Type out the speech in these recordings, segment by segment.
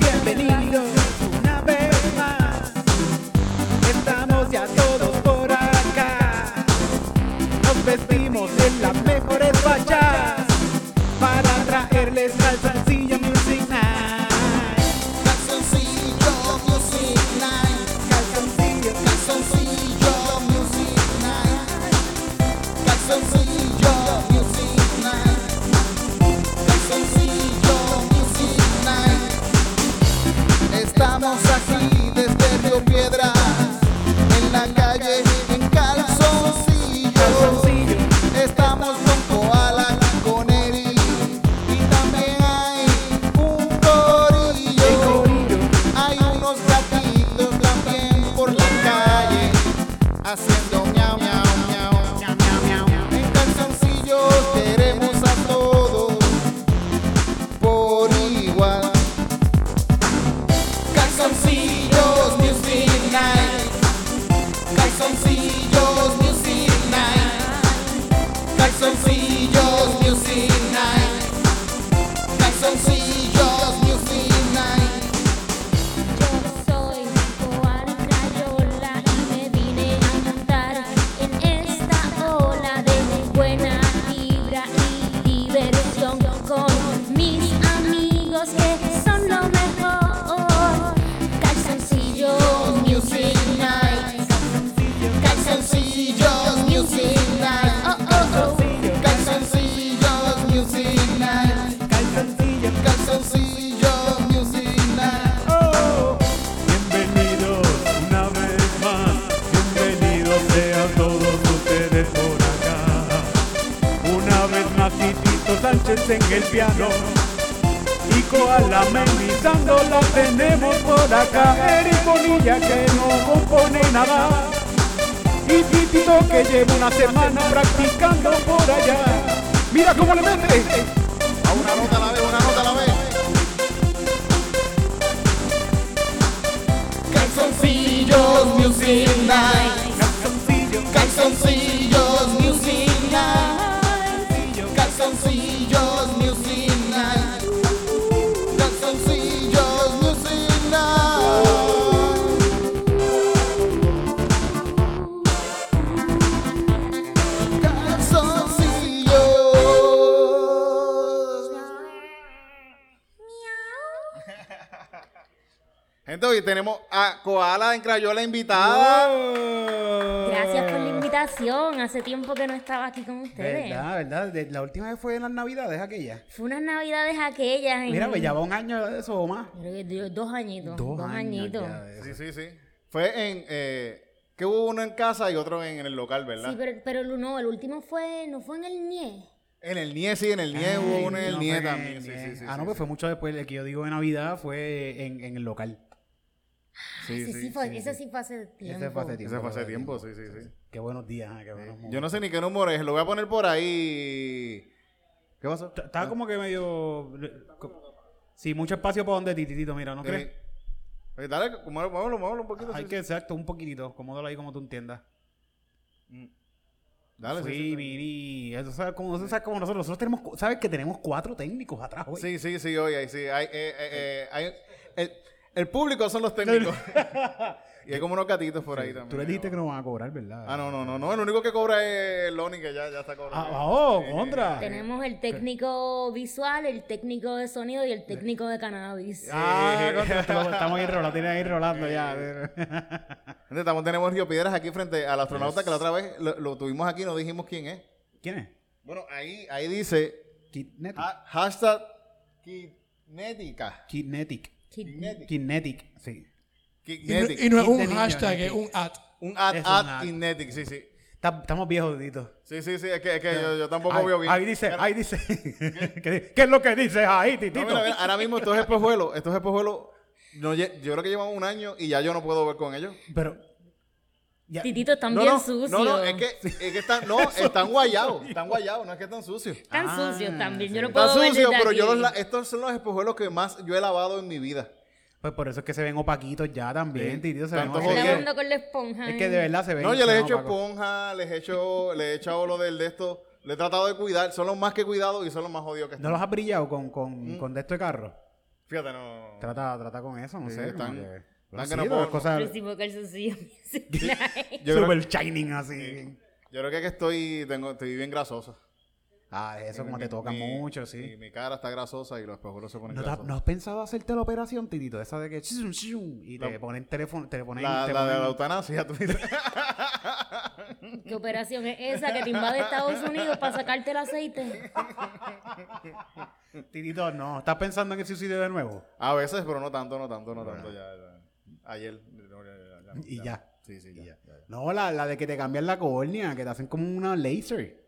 Bienvenidos Koala amenizando la tenemos por acá. Eric Bonilla que no compone nada y Titito que lleva una semana practicando por allá. Mira cómo le mete. A una nota a la vez, una nota a la vez. Calzoncillos Music Night. Calzoncillo, Calzoncillos Tenemos a Koala en Crayola invitada. Gracias por la invitación. Hace tiempo que no estaba aquí con ustedes. ¿Verdad, verdad? De- la última vez fue en las navidades aquella. Fue unas navidades aquellas. En... Mira, pues ya va un año de eso o más. Creo que dio- dos añitos. Dos, años añitos. Sí, sí, sí. Fue en. Eh, que hubo uno en casa y otro en, en el local, ¿verdad? Sí, pero, pero el, no, el último fue, no fue en el NIE. En el NIE, sí, en el NIE hubo uno en el no NIE también. Sí, sí, sí. Ah, no, sí, pues fue mucho después. El que yo digo de Navidad fue en, en el local. Sí, Ese sí, sí, fue, sí, ese sí. fue hace tiempo. Ese fue hace tiempo. Ese fue hace tiempo, sí, sí, sí. Qué buenos días, ah, qué buenos Yo no sé ni qué número es, lo voy a poner por ahí. ¿Qué pasó? T- Estaba como que medio. Sí, mucho espacio para donde ti, Titito, mira, ¿no Sí. crees? Eh, Dale, muévelo, muévelo, un poquito. Hay sí, que, exacto, un poquitito. Acomódalo ahí como tú entiendas. sí. Dale, sí, sí, sí, sí. miri. Eso sabes como, eso sabes como nosotros. Nosotros tenemos, cu- sabes que tenemos cuatro técnicos atrás hoy. Sí, sí, sí, oye, sí. Hay, eh, eh, eh, hay- el público son los técnicos. y hay como unos gatitos por ahí también. Tú le dijiste que no van a cobrar, ¿verdad? Ah, no, no, no, no. El único que cobra es Lonnie, que ya, ya está cobrando. Ah, oh, contra. Tenemos el técnico visual, el técnico de sonido y el técnico de cannabis. Ah, contra, estamos ahí rolando, tienes ahí rolando ya. Gente, estamos, tenemos Río Piedras aquí frente al astronauta que la otra vez lo, lo tuvimos aquí, no dijimos quién es. ¿Quién es? Bueno, ahí, ahí dice Kinetic. ha- hashtag Kinética. Kinetic. Kid- Kinetic, sí. Y no, Kinetic. y no es un hashtag, ¿no? es un at. Un ad, ad un ad. Kinetic, sí, sí. Ta- Estamos viejos, Tito. Sí, sí, sí, es que, es que yo, yo tampoco Ahí, veo bien. ahí dice, Pero- ahí dice. ¿Qué, qué es lo que dice ahí, No, Titito? mira, mira, ahora mismo estos espejuelos, estos espejuelos, no, yo creo que llevan un año y ya yo no puedo ver con ellos. Pero. Ya- Titito están No, bien no, sucios. no, no, es que, es que están, no, están guayados, están guayados, no es que están sucios. Están Ah, sucios también. Yo no puedo Están sucios, pero yo los, estos son los espejuelos que más yo he lavado en mi vida. Pues por eso es que se ven opaquitos ya también, Sí. titito. Se ven Tanto lavando con la esponja. que, es que de verdad se ven. No, yo les he hecho opacos. esponja, les he hecho, les he echado lo del de esto. Le he tratado de cuidar. Son los más que cuidado y son los más jodidos que ¿No están. los has brillado con, con, Mm. con de esto de carro? Fíjate, no. Trata, trata con eso, no Sí, sé. están- Sí, si fue calzoncillo. Yo creo, super shining así. yo creo que, es que estoy, tengo, estoy bien grasosa. Ah, eso como Mi- te toca mi- mucho, sí. mi cara está grasosa y los espejuelos se ponen ¿No, grasosos. no has pensado hacerte la operación, titito? Esa de que... Y te La- ponen teléfono, te ponen... La, te la de ponen- la eutanasia, tú dices. ¿Qué operación es esa que te invade Estados Unidos para sacarte el aceite? Titito, no. ¿Estás pensando en el suicidio de nuevo? A veces, pero no tanto, no tanto, no tanto. Ya, ya. Ayer. no, ya, ya, ya, Y ya. Sí, sí, ya. ya, ya. No, la, la de que te cambian la córnea, que te hacen como una laser.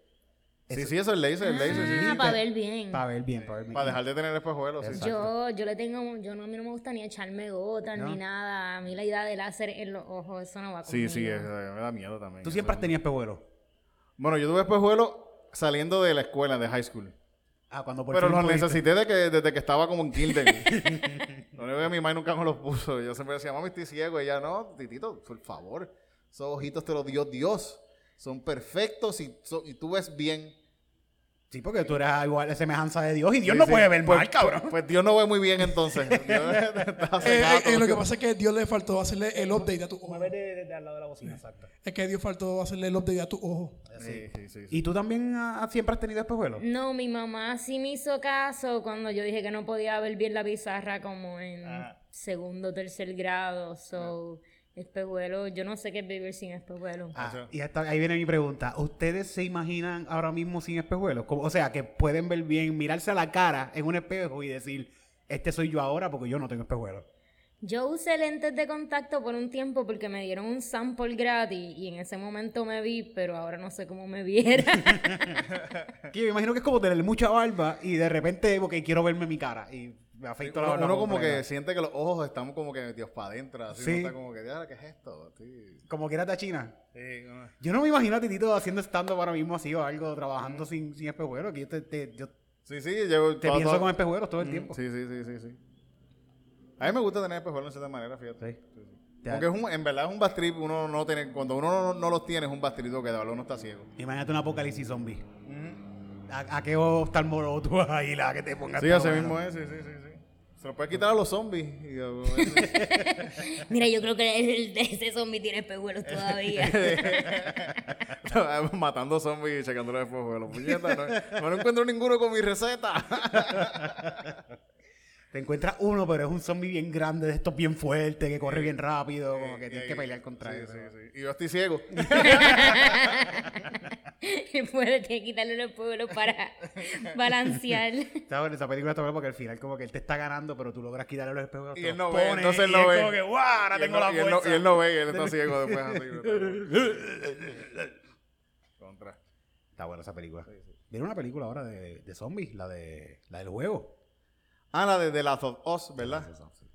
Sí, sí, eso es laser, el laser, sí, Ah, sí. para ver bien. Para ver bien, para ver bien. Para dejar de tener espejuelos, sí. Yo, yo le tengo, yo no, a mí no me gusta ni echarme gotas ¿No? ni nada. A mí la idea de láser en los ojos, eso no va Sí, conmigo. sí, es- me da miedo también. Tú eso. siempre has tenido espejuelos. Bueno, yo tuve espejuelos saliendo de la escuela, de high school. Ah, cuando por Pero fin los pudiste. necesité de que, desde que estaba como en kinder. Lo único que mi mamá nunca me los puso. Yo siempre decía, mami, estoy ciego. Y ella, no, titito, por favor. Esos ojitos te los dio Dios. Son perfectos y, tú ves bien. Sí, porque tú eres igual de semejanza de Dios y Dios Sí, no sí. puede ver Pues- mal, cabrón. Pues, pues Dios no ve muy bien entonces. Eh, eh, eh, lo que pasa es que Dios le faltó hacerle el update a tu ojo. de, al lado de la bocina, exacto. Es que Dios faltó hacerle el update a tu ojo. Sí, sí, sí, sí. ¿Y tú también ah, siempre has tenido espejuelos? No, mi mamá sí me hizo caso cuando yo dije que no podía ver bien la pizarra como en Ah. segundo o tercer grado. So, espejuelo, yo no sé qué es vivir sin espejuelo. Ah, y hasta ahí viene mi pregunta. ¿Ustedes se imaginan ahora mismo sin espejuelos? O sea, que pueden ver bien, mirarse a la cara en un espejo y decir, este soy yo ahora porque yo no tengo espejuelos. Yo usé lentes de contacto por un tiempo porque me dieron un sample gratis y en ese momento me vi, pero ahora no sé cómo me viera. Que me imagino que es como tener mucha barba y de repente, ok, quiero verme mi cara y me afeito la Uno, como completa. que siente que los ojos están como que metidos para adentro. Así Sí. está como que, "Diablo, ¿qué es esto? Sí. Como que era de China. Sí, Yo no me imagino a Titito haciendo stand-up ahora mismo así o algo, trabajando sin, sin espejuelos. Que yo te, te- yo sí, sí, llevo te pienso todo- con espejuelos todo el Mm, tiempo. Sí, sí, sí, sí, sí. A mí me gusta tener espejuelos de cierta manera, fíjate. Sí. Porque es un, en verdad es un bad trip, uno no tiene, cuando uno no, no los tiene es un bad trip que de verdad uno está ciego. Imagínate un apocalipsis zombie. ¿A, a qué oftalmólogo tú vas a ir a que te pongas Sí, espejuelos? mismo es, sí, sí, sí. Se lo puede quitar a los zombies. Mira, yo creo que el, ese zombie tiene espejuelos todavía. Matando zombies y checando los espejuelos. Puñeta, no, no encuentro ninguno con mi receta. Te encuentras uno, pero es un zombie bien grande, de estos bien fuertes, que corre bien rápido, como que tienes que pelear contra Sí, eso. sí, sí. Y yo estoy ciego. puede tiene que quitarle los espejuelos para balancear. Está bueno, esa película está buena porque al final como que él te está ganando, pero tú logras quitarle los espejuelos. Y él los no ve, entonces él no ve. como que, ¡guau! Ahora Y él tengo no- la y él no- fuerza. Y él no ve, y él está ciego después así. Contra. Está buena esa película. Viene una película ahora de, de zombies, la de la del juego. Ah, la de The Last of Us, ¿verdad?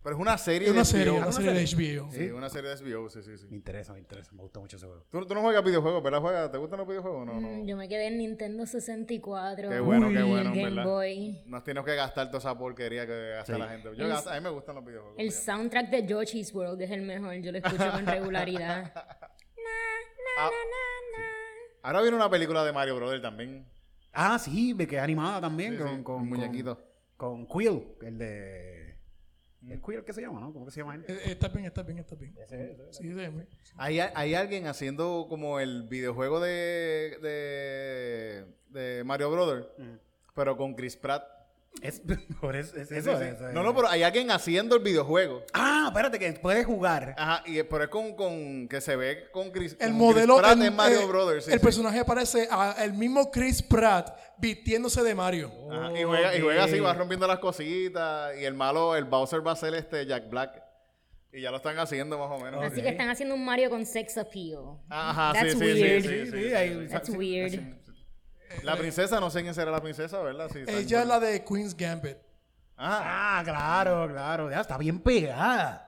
Pero es una serie Es una de serie, HBO. una serie de HBO. Sí, una serie de HBO, sí, sí, sí. Me interesa, me interesa, me gusta mucho ese juego. ¿Tú, tú no juegas videojuegos, ¿verdad? ¿Juegas? ¿Te gustan los videojuegos? No, Mm, no. Yo me quedé en Nintendo 64. Qué bueno, qué bueno, Game ¿verdad? Boy. No tienes que gastar toda esa porquería que gasta Sí. la gente. Yo El- gasto- a mí me gustan los videojuegos. El fíjate. soundtrack de Yoshi's World es el mejor. Yo lo escucho con regularidad. Ah, Ahora viene una película de Mario Brother también. Ah, sí, ve que es animada también Sí, con, sí, con, un muñequito. Con, Quill, el de... ¿El Quill qué se llama, no? ¿Cómo que se llama él? Eh, eh, Está bien, está bien, está bien. Sí, déjeme. Hay, hay alguien haciendo como el videojuego de, de, de Mario Brother, pero con Chris Pratt. Es, por eso, es eso, sí, sí. eso es. No, no, pero hay alguien haciendo el videojuego. Ah, espérate, que puedes jugar. Ajá, y, pero es con, con que se ve con Chris, El con modelo, Chris Pratt el, en Mario eh, Brothers. sí, el sí. personaje parece al mismo Chris Pratt vistiéndose de Mario. Ajá, y, juega, y juega así, va rompiendo las cositas. Y el malo, el Bowser va a ser este Jack Black. Y ya lo están haciendo más o menos. Así que están haciendo un Mario con sex appeal. Ajá, That's sí, sí, weird. sí, sí, Sí, sí, sí, sí, ahí- sí. That's sí, weird. La princesa, no sé quién será la princesa, ¿verdad? Sí, Ella es la de Queen's Gambit. Ajá. Ah, claro, claro. Ya está bien pegada.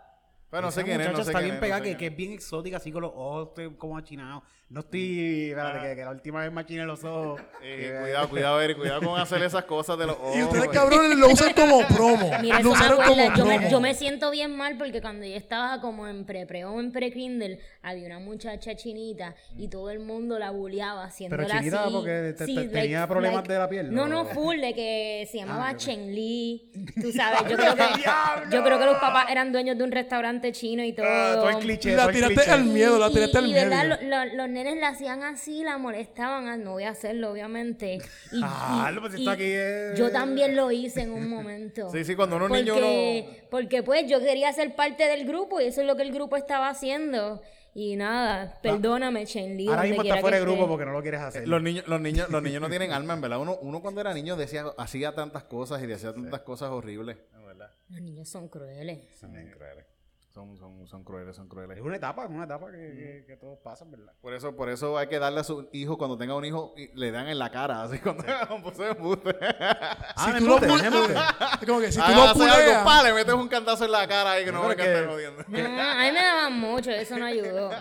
Pero no sé quién es, no sé está quién bien es, no pegada, sé que, quién que es bien exótica, así con los ojos como achinados. No estoy. Espérate, que, que la última vez me achiné los ojos. Eh, Eh, cuidado, cuidado, Eric, cuidado con hacer esas cosas de los ojos. Y ustedes, cabrones, lo usan como promo. Mira, lo usaron como yo, me, promo. yo me siento bien mal porque cuando yo estaba como en pre-pre o en pre-kindle, había una muchacha chinita y todo el mundo la bulleaba haciéndola Pero chinita así. porque te- Sí, te- tenía problemas de la piel, No, ¿no? full, de que se llamaba Ah. Chen Li. Tú sabes, yo creo, que, yo creo que los papás eran dueños de un restaurante chino y todo. Ah, todo el cliché. La todo el tiraste al miedo, la Y- tiraste al y, ¿verdad? miedo. Nenes la hacían así, la molestaban. ah, No voy a hacerlo, obviamente. Y, Ah, y- pues y esto aquí es- Yo también lo hice en un momento. Sí, sí, cuando uno es niño porque, porque pues yo quería ser parte del grupo y eso es lo que el grupo estaba haciendo. Y nada, perdóname, Chen. Ahora mismo está fuera de grupo esté. porque no lo quieres hacer. Los niños, los niños, los niños no tienen alma, en verdad. Uno, uno cuando era niño decía, hacía tantas cosas y decía tantas cosas horribles. En verdad. Los niños son crueles. Son bien crueles. Son, son, son crueles, son crueles. Es una etapa, es una etapa que, que, que todos pasan, ¿verdad? Por eso, por eso hay que darle a su hijo, cuando tenga un hijo, y le dan en la cara, así cuando se embuste. Ah, Si tú lo puleas, como que si tú Haga- lo hace algo, puleas, pa, le metes un cantazo en la cara ahí que no que que- estar jodiendo. No, a mí me daban mucho, eso no ayudó.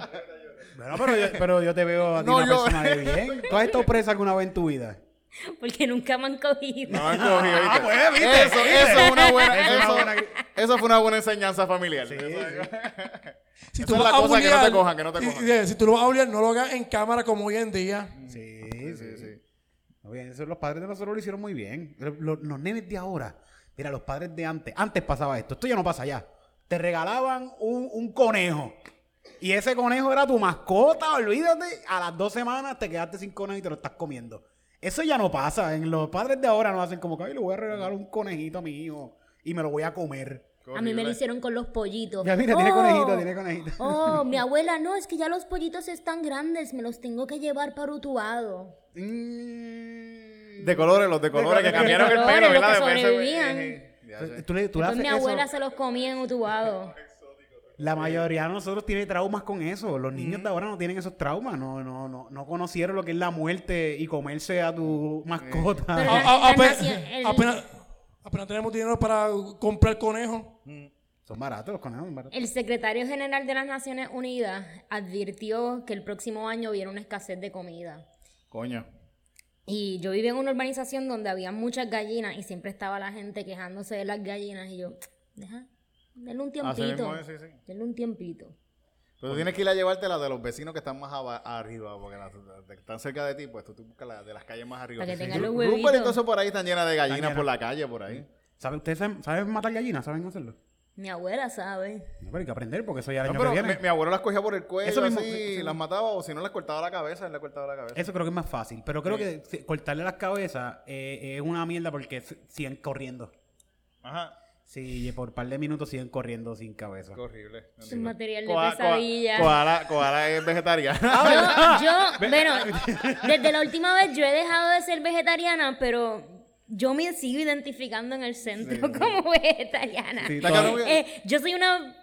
Bueno, pero yo, pero yo te veo a ti No, una yo- persona de bien. ¿Tú has estado presa alguna vez en tu vida? Porque nunca me han cogido. No me han cogido, ¿viste? Ah, pues, ¿viste? Eso, eso es una buena, Eso es eso, una buena- eso fue una buena enseñanza familiar. si tú es la que no te cojan, que no te cojan. y- Si tú lo vas a bullear, no lo hagas en cámara como hoy en día. Sí, sí, sí. Muy bien, eso los padres de nosotros lo hicieron muy bien. Los, los nenes de ahora, mira, los padres de antes, antes pasaba esto, esto ya no pasa ya. Te regalaban un, un conejo. Y ese conejo era tu mascota, olvídate. A las dos semanas te quedaste sin conejo y te lo estás comiendo. Eso ya no pasa. En los padres de ahora no hacen como que "Ay, le voy a regalar un conejito a mi hijo y me lo voy a comer. A mí me lo hicieron con los pollitos. Ya mira, tiene Oh, conejito, tiene conejito. Oh, mi abuela, no, es que ya los pollitos están grandes, me los tengo que llevar para Utuado. Mm. De colores, los de colores, que colores, cambiaron el colores, pelo, los ¿verdad? que Después ese- sobrevivían. eh, ya sé. Tú le, tú le Pues haces mi eso. abuela se los comía en Utuado. La mayoría de nosotros tiene traumas con eso. Los niños de ahora no tienen esos traumas. No, no, no, no conocieron lo que es la muerte y comerse a tu mascota. Pero- A- a- apenas, el- apenas- apenas tenemos dinero para comprar conejo. Son baratos los conejos, baratos. El secretario general de las Naciones Unidas advirtió que el próximo año viene una escasez de comida. Coño. Y yo vivía en una urbanización donde había muchas gallinas y siempre estaba la gente quejándose de las gallinas y yo, deja, denle un tiempito. mismo es, sí, sí. Denle un tiempito. Pero tú tienes que ir a llevarte las de los vecinos que están más arriba, porque las las que están cerca de ti, pues tú, tú buscas las de las calles más arriba. Para que tengan sí. los y huevitos. todo eso por ahí están llenas de gallinas por la calle, por ahí. ¿Saben, ¿Ustedes saben, saben matar gallinas? ¿Saben hacerlo? Mi abuela sabe. No, pero hay que aprender porque eso ya el No, año que pero viene. mi, mi abuelo las cogía por el cuello Eso mismo, así, sí, sí. las mataba, o si no las cortaba la cabeza, él le cortaba la cabeza. Eso creo que es más fácil. Pero creo que si- cortarle las cabezas eh, es una mierda porque siguen corriendo. Ajá. Sí, por un par de minutos siguen corriendo sin cabeza. Qué horrible. Es un material de pesadilla. Koala, koala es vegetariana. Yo, yo, bueno, desde la última vez yo he dejado de ser vegetariana, pero yo me sigo identificando en el centro como vegetariana. Sí, Eh, yo soy una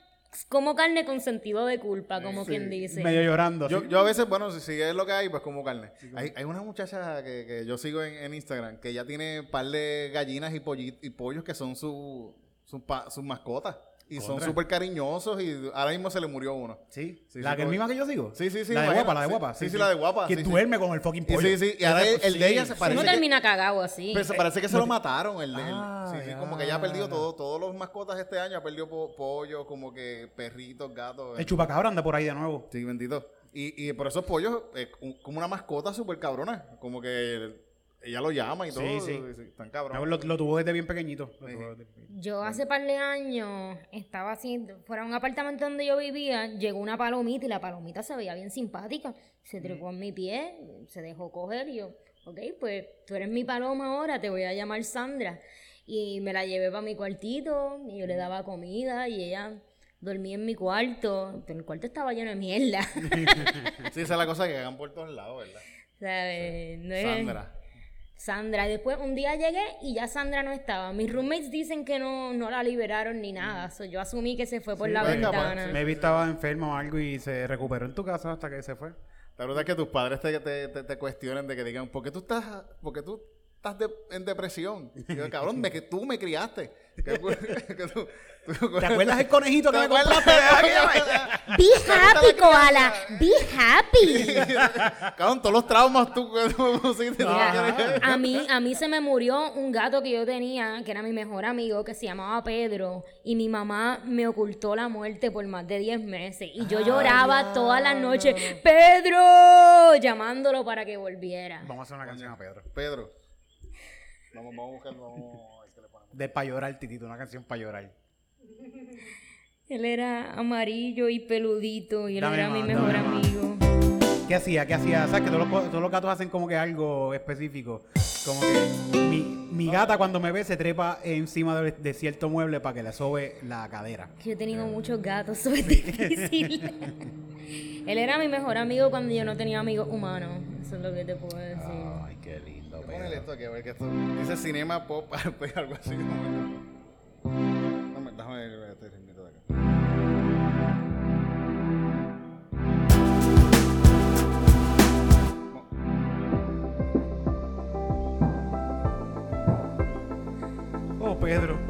como carne con sentido de culpa, como quien dice. Medio llorando. Yo, así. yo a veces, bueno, si, si es lo que hay, pues como carne. hay, hay una muchacha que, que yo sigo en, en Instagram que ya tiene un par de gallinas y, polli- y pollos que son su, su pa- sus mascotas. Y son súper cariñosos y ahora mismo se le murió uno. Sí, Sí, la sí, que misma que yo sigo. Sí, sí, sí, La de guapa, la de sí. guapa. Sí, sí, la de guapa, Que sí, sí. duerme con el fucking Y pollo. sí, sí, y ahora el, el de ella se parece Uno que, termina cagado así. pero se parece que se lo mataron. El, el- Ah, sí, sí, ya. como que ya ha perdido todo, todos los mascotas este año. Ha perdido po- pollos, como que perritos, gatos. El chupacabra anda por ahí de nuevo. Sí, bendito. Y, y por esos pollos, eh, como una mascota súper cabrona. Como que ella lo llama y todo. Sí, sí. Están cabrones. Lo, lo tuvo desde bien pequeñito. Lo tuvo desde pequeñito. Yo hace par de años estaba así, fuera de un apartamento donde yo vivía, llegó una palomita y la palomita se veía bien simpática. Se trepó en mi pie, se dejó coger y yo, ok, pues tú eres mi paloma ahora, te voy a llamar Sandra. Y me la llevé para mi cuartito y yo le daba comida y ella dormía en mi cuarto, pero el cuarto estaba lleno de mierda. Sí, esa es la cosa que hagan por todos lados, ¿verdad? ¿Sabes? No es- Sandra. Sandra. Y después un día llegué y ya Sandra no estaba. Mis roommates dicen que no, no la liberaron ni nada. So, yo asumí que se fue por la puede escapar, ventana. Maybe estaba enfermo o algo y se recuperó en tu casa hasta que se fue. La verdad es que tus padres te, te, te, te cuestionen de que digan, ¿por qué tú estás, por qué tú estás de- en depresión. Y yo, cabrón, me, que tú me criaste. Que, que tú- tú- ¿Te acuerdas el conejito que ¿Te me acuerdas? compraste? Be happy, koala. Be happy. Cabrón, todos los traumas tú me pusiste. quieres- a mí, a mí se me murió un gato que yo tenía, que era mi mejor amigo, que se llamaba Pedro, y mi mamá me ocultó la muerte por más de 10 meses. Y yo lloraba todas las noches, Pedro, llamándolo para que volviera. Vamos a hacer una canción a Pedro. Pedro. Vamos, vamos a buscarlo. Vamos a ver qué le ponemos. De pa' llorar, titito, una canción para llorar. Él era amarillo y peludito, y él Dame era mi mejor dame más. amigo. ¿Qué hacía? ¿Qué hacía? ¿Sabes que todos los, todos los gatos hacen como que algo específico? Como que mi, mi gata cuando me ve se trepa encima de, de cierto mueble para que le sobe la cadera. Yo he tenido muchos gatos, eso es difícil. Él era mi mejor amigo cuando yo no tenía amigos humanos. Eso es lo que te puedo decir. Ay, qué lindo, Ponele esto aquí, a ver que esto dice cinema pop, pues, algo así. momento. Dame, déjame ver este ritmito de acá. Oh, Pedro.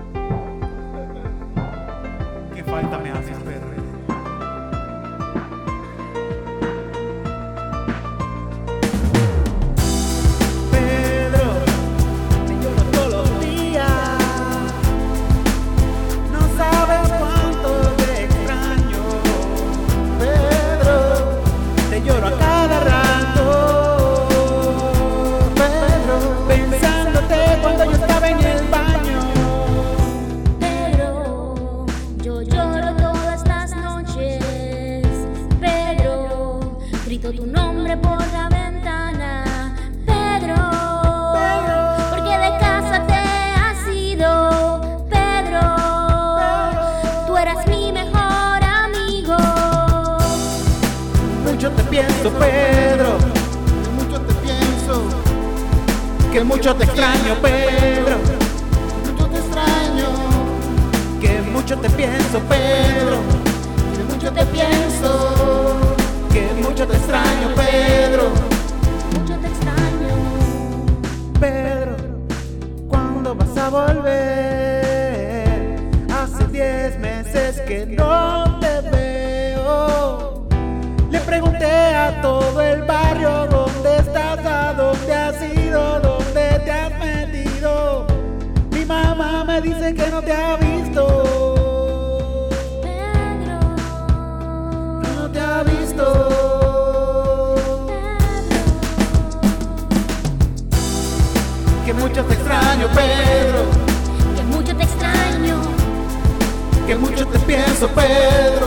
Tu nombre por la ventana. Pedro, porque de casa te has ido. Pedro, tú eras mi mejor amigo. Mucho te pienso, Pedro. Mucho te pienso, Que mucho te extraño, Pedro. mucho te extraño, Que mucho te pienso, Pedro. Que mucho te extraño, Pedro. Pedro.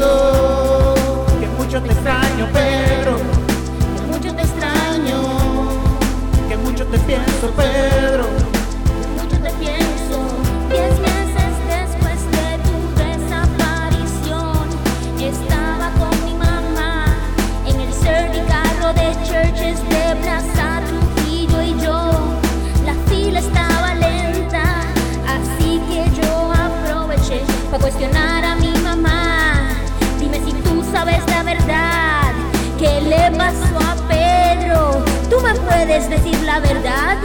Que mucho te extraño, Pedro. Que mucho te extraño. Que mucho te pienso, Pedro. Puedes decir la verdad.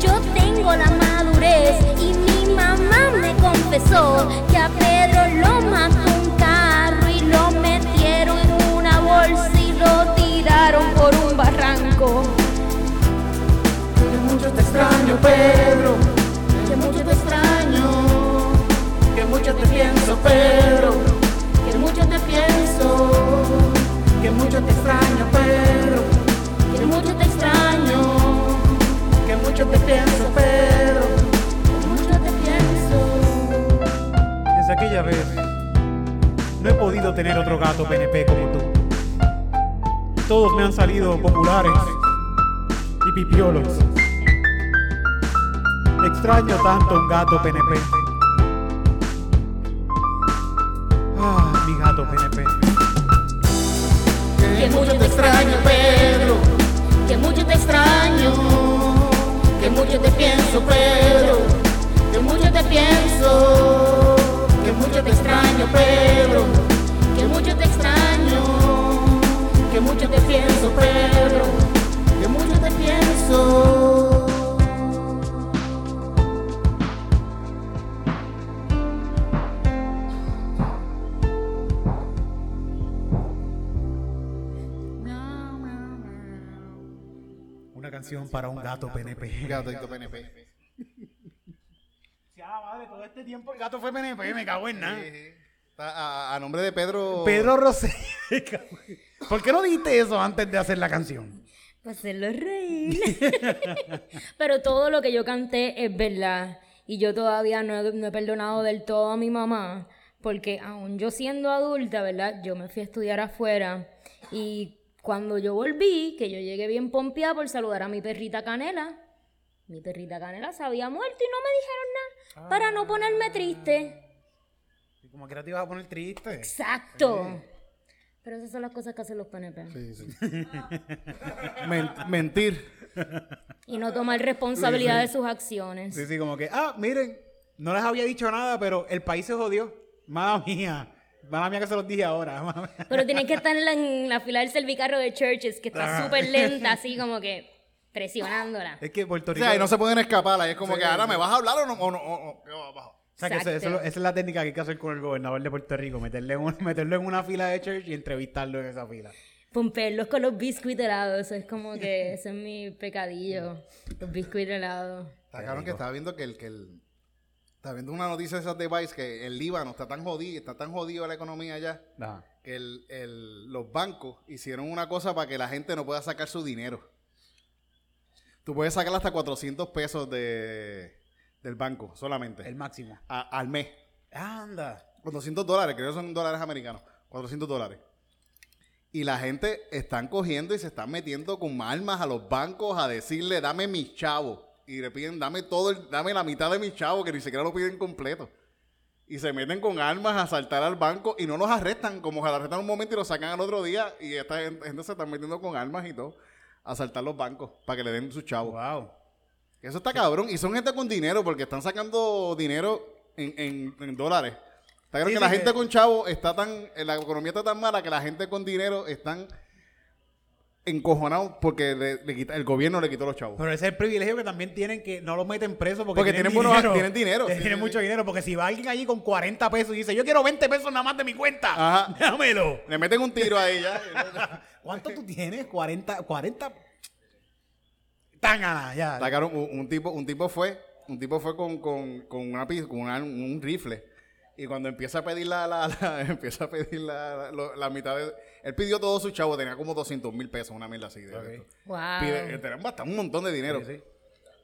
Yo tengo la madurez y mi mamá me confesó que a Pedro lo mató un carro y lo metieron en una bolsa y lo tiraron por un barranco. Que mucho te extraño, Pedro. Que mucho te extraño, Que mucho te pienso, Pedro. que mucho te pienso, Que mucho te extraño, Pedro. Mucho te pienso, Pedro. mucho te pienso. Desde aquella vez, no he podido tener otro gato PNP como tú. Todos me han salido populares y pipiolos. Extraño tanto un gato PNP. Pienso, Pedro. Que mucho te pienso. Que mucho te extraño, Pedro. Canción para un gato PNP. Gatito PNP. Ya, madre, todo este tiempo el gato fue PNP, me cago en nada. Sí, sí. A, a- a nombre de Pedro. Pedro Rosé. ¿Por qué no dijiste eso antes de hacer la canción? Para hacerlo reír. Pero todo lo que yo canté es verdad. Y yo todavía no he, no he perdonado del todo a mi mamá. Porque aún yo siendo adulta, ¿verdad? Yo me fui a estudiar afuera. Y cuando yo volví, que yo llegué bien pompeada por saludar a mi perrita Canela. Mi perrita Canela se había muerto y no me dijeron nada. Para no ponerme triste. Y Como que ahora te ibas a poner triste. Exacto. Pero esas son las cosas que hacen los PNP. Sí, sí. Men- mentir. Y no tomar responsabilidad de sus acciones. Sí, sí, como que, ah, miren, no les había dicho nada, pero el país se jodió. Mala mía. Mala mía que se los dije ahora. mía. Pero tienen que estar en la, en la fila del servicarro de Churches, que está súper lenta, así como que presionándola. Es que Puerto O Rico... sea, y no se pueden escapar. Ahí es como Sí, que ahora sí. me vas a hablar o no. O no o- o-. O sea, que eso- eso- Exacto. esa es la técnica que hay que hacer con el gobernador de Puerto Rico. Meterle en, un- meterlo en una fila de church y entrevistarlo en esa fila. Pompearlos con los biscuits helados, eso es como que ese es mi pecadillo. Los biscuits helados. Está claro que estaba viendo que el, que el. Estaba viendo una noticia de esas de Vice que el Líbano está tan jodido, está tan jodido la economía allá, Ajá. que el, el- los bancos hicieron una cosa para que la gente no pueda sacar su dinero. Tú puedes sacar hasta 400 pesos de, del banco solamente. El máximo. a- al mes. Anda. 400 dólares, creo que son dólares americanos. 400 dólares. Y la gente están cogiendo y se están metiendo con armas a los bancos a decirle, dame mis chavos. Y le piden, dame todo, el- dame la mitad de mis chavos, que ni siquiera lo piden completo. Y se meten con armas a asaltar al banco y no los arrestan, como que los arrestan un momento y los sacan al otro día. Y esta gen- gente se están metiendo con armas y todo a asaltar los bancos para que le den sus chavos. Wow. Eso está cabrón. Y son gente con dinero porque están sacando dinero en, en- en dólares. Está claro Sí, que sí, la gente que- con chavo está tan. La economía está tan mala que la gente con dinero están encojonados porque le- le quita- el gobierno le quitó los chavos. Pero ese es el privilegio que también tienen que no los meten presos porque, Porque tienen buenos- tienen dinero, sí, Tienen mucho dinero. Porque si va alguien allí con 40 pesos y dice, yo quiero 20 pesos nada más de mi cuenta, Ajá. dámelo. Le meten un tiro ahí ya. ¿Cuánto tú tienes? 40, 40. Tan ganas, ya. Está cabrón. Un, un tipo, un tipo fue, un tipo fue con, con, con una con una- un rifle. Y cuando empieza a pedir la, la, la- empieza a pedir la, lo- la mitad de. Él pidió todo su chavo, tenía como 200 mil pesos, una mierda así. de- esto. Wow. Pide, eh, tenemos bastante, un montón de dinero. Sí, sí.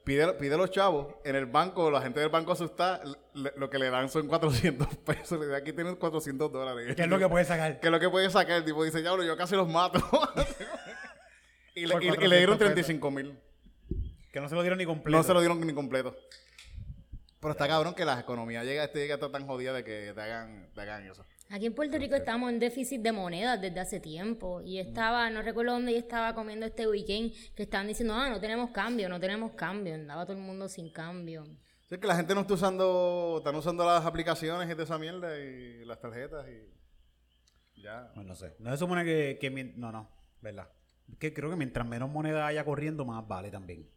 Pide, pide los chavos. En el banco, la gente del banco asustada, le- lo que le dan son 400 pesos. Le dice, aquí tienes 400 dólares. ¿Qué es lo que puedes sacar? ¿Qué es lo que puede sacar? El tipo dice, diablo, yo casi los mato. y, le, y- y le dieron 400 pesos. 35 mil. Que no se lo dieron ni completo. No se lo dieron ni completo. Pero está cabrón que la economía llega, este llega a estar tan jodida de que te hagan, te hagan eso. Aquí en Puerto Rico estamos en déficit de monedas desde hace tiempo. Y estaba, no recuerdo dónde yo estaba comiendo este weekend, que estaban diciendo, ah, no tenemos cambio, no tenemos cambio. Andaba todo el mundo sin cambio. Es que la gente no está usando, están usando las aplicaciones y de esa mierda y las tarjetas y ya. Bueno, no sé. No se supone que, que No, no. ¿Verdad? Que creo que mientras menos moneda haya corriendo, más vale también.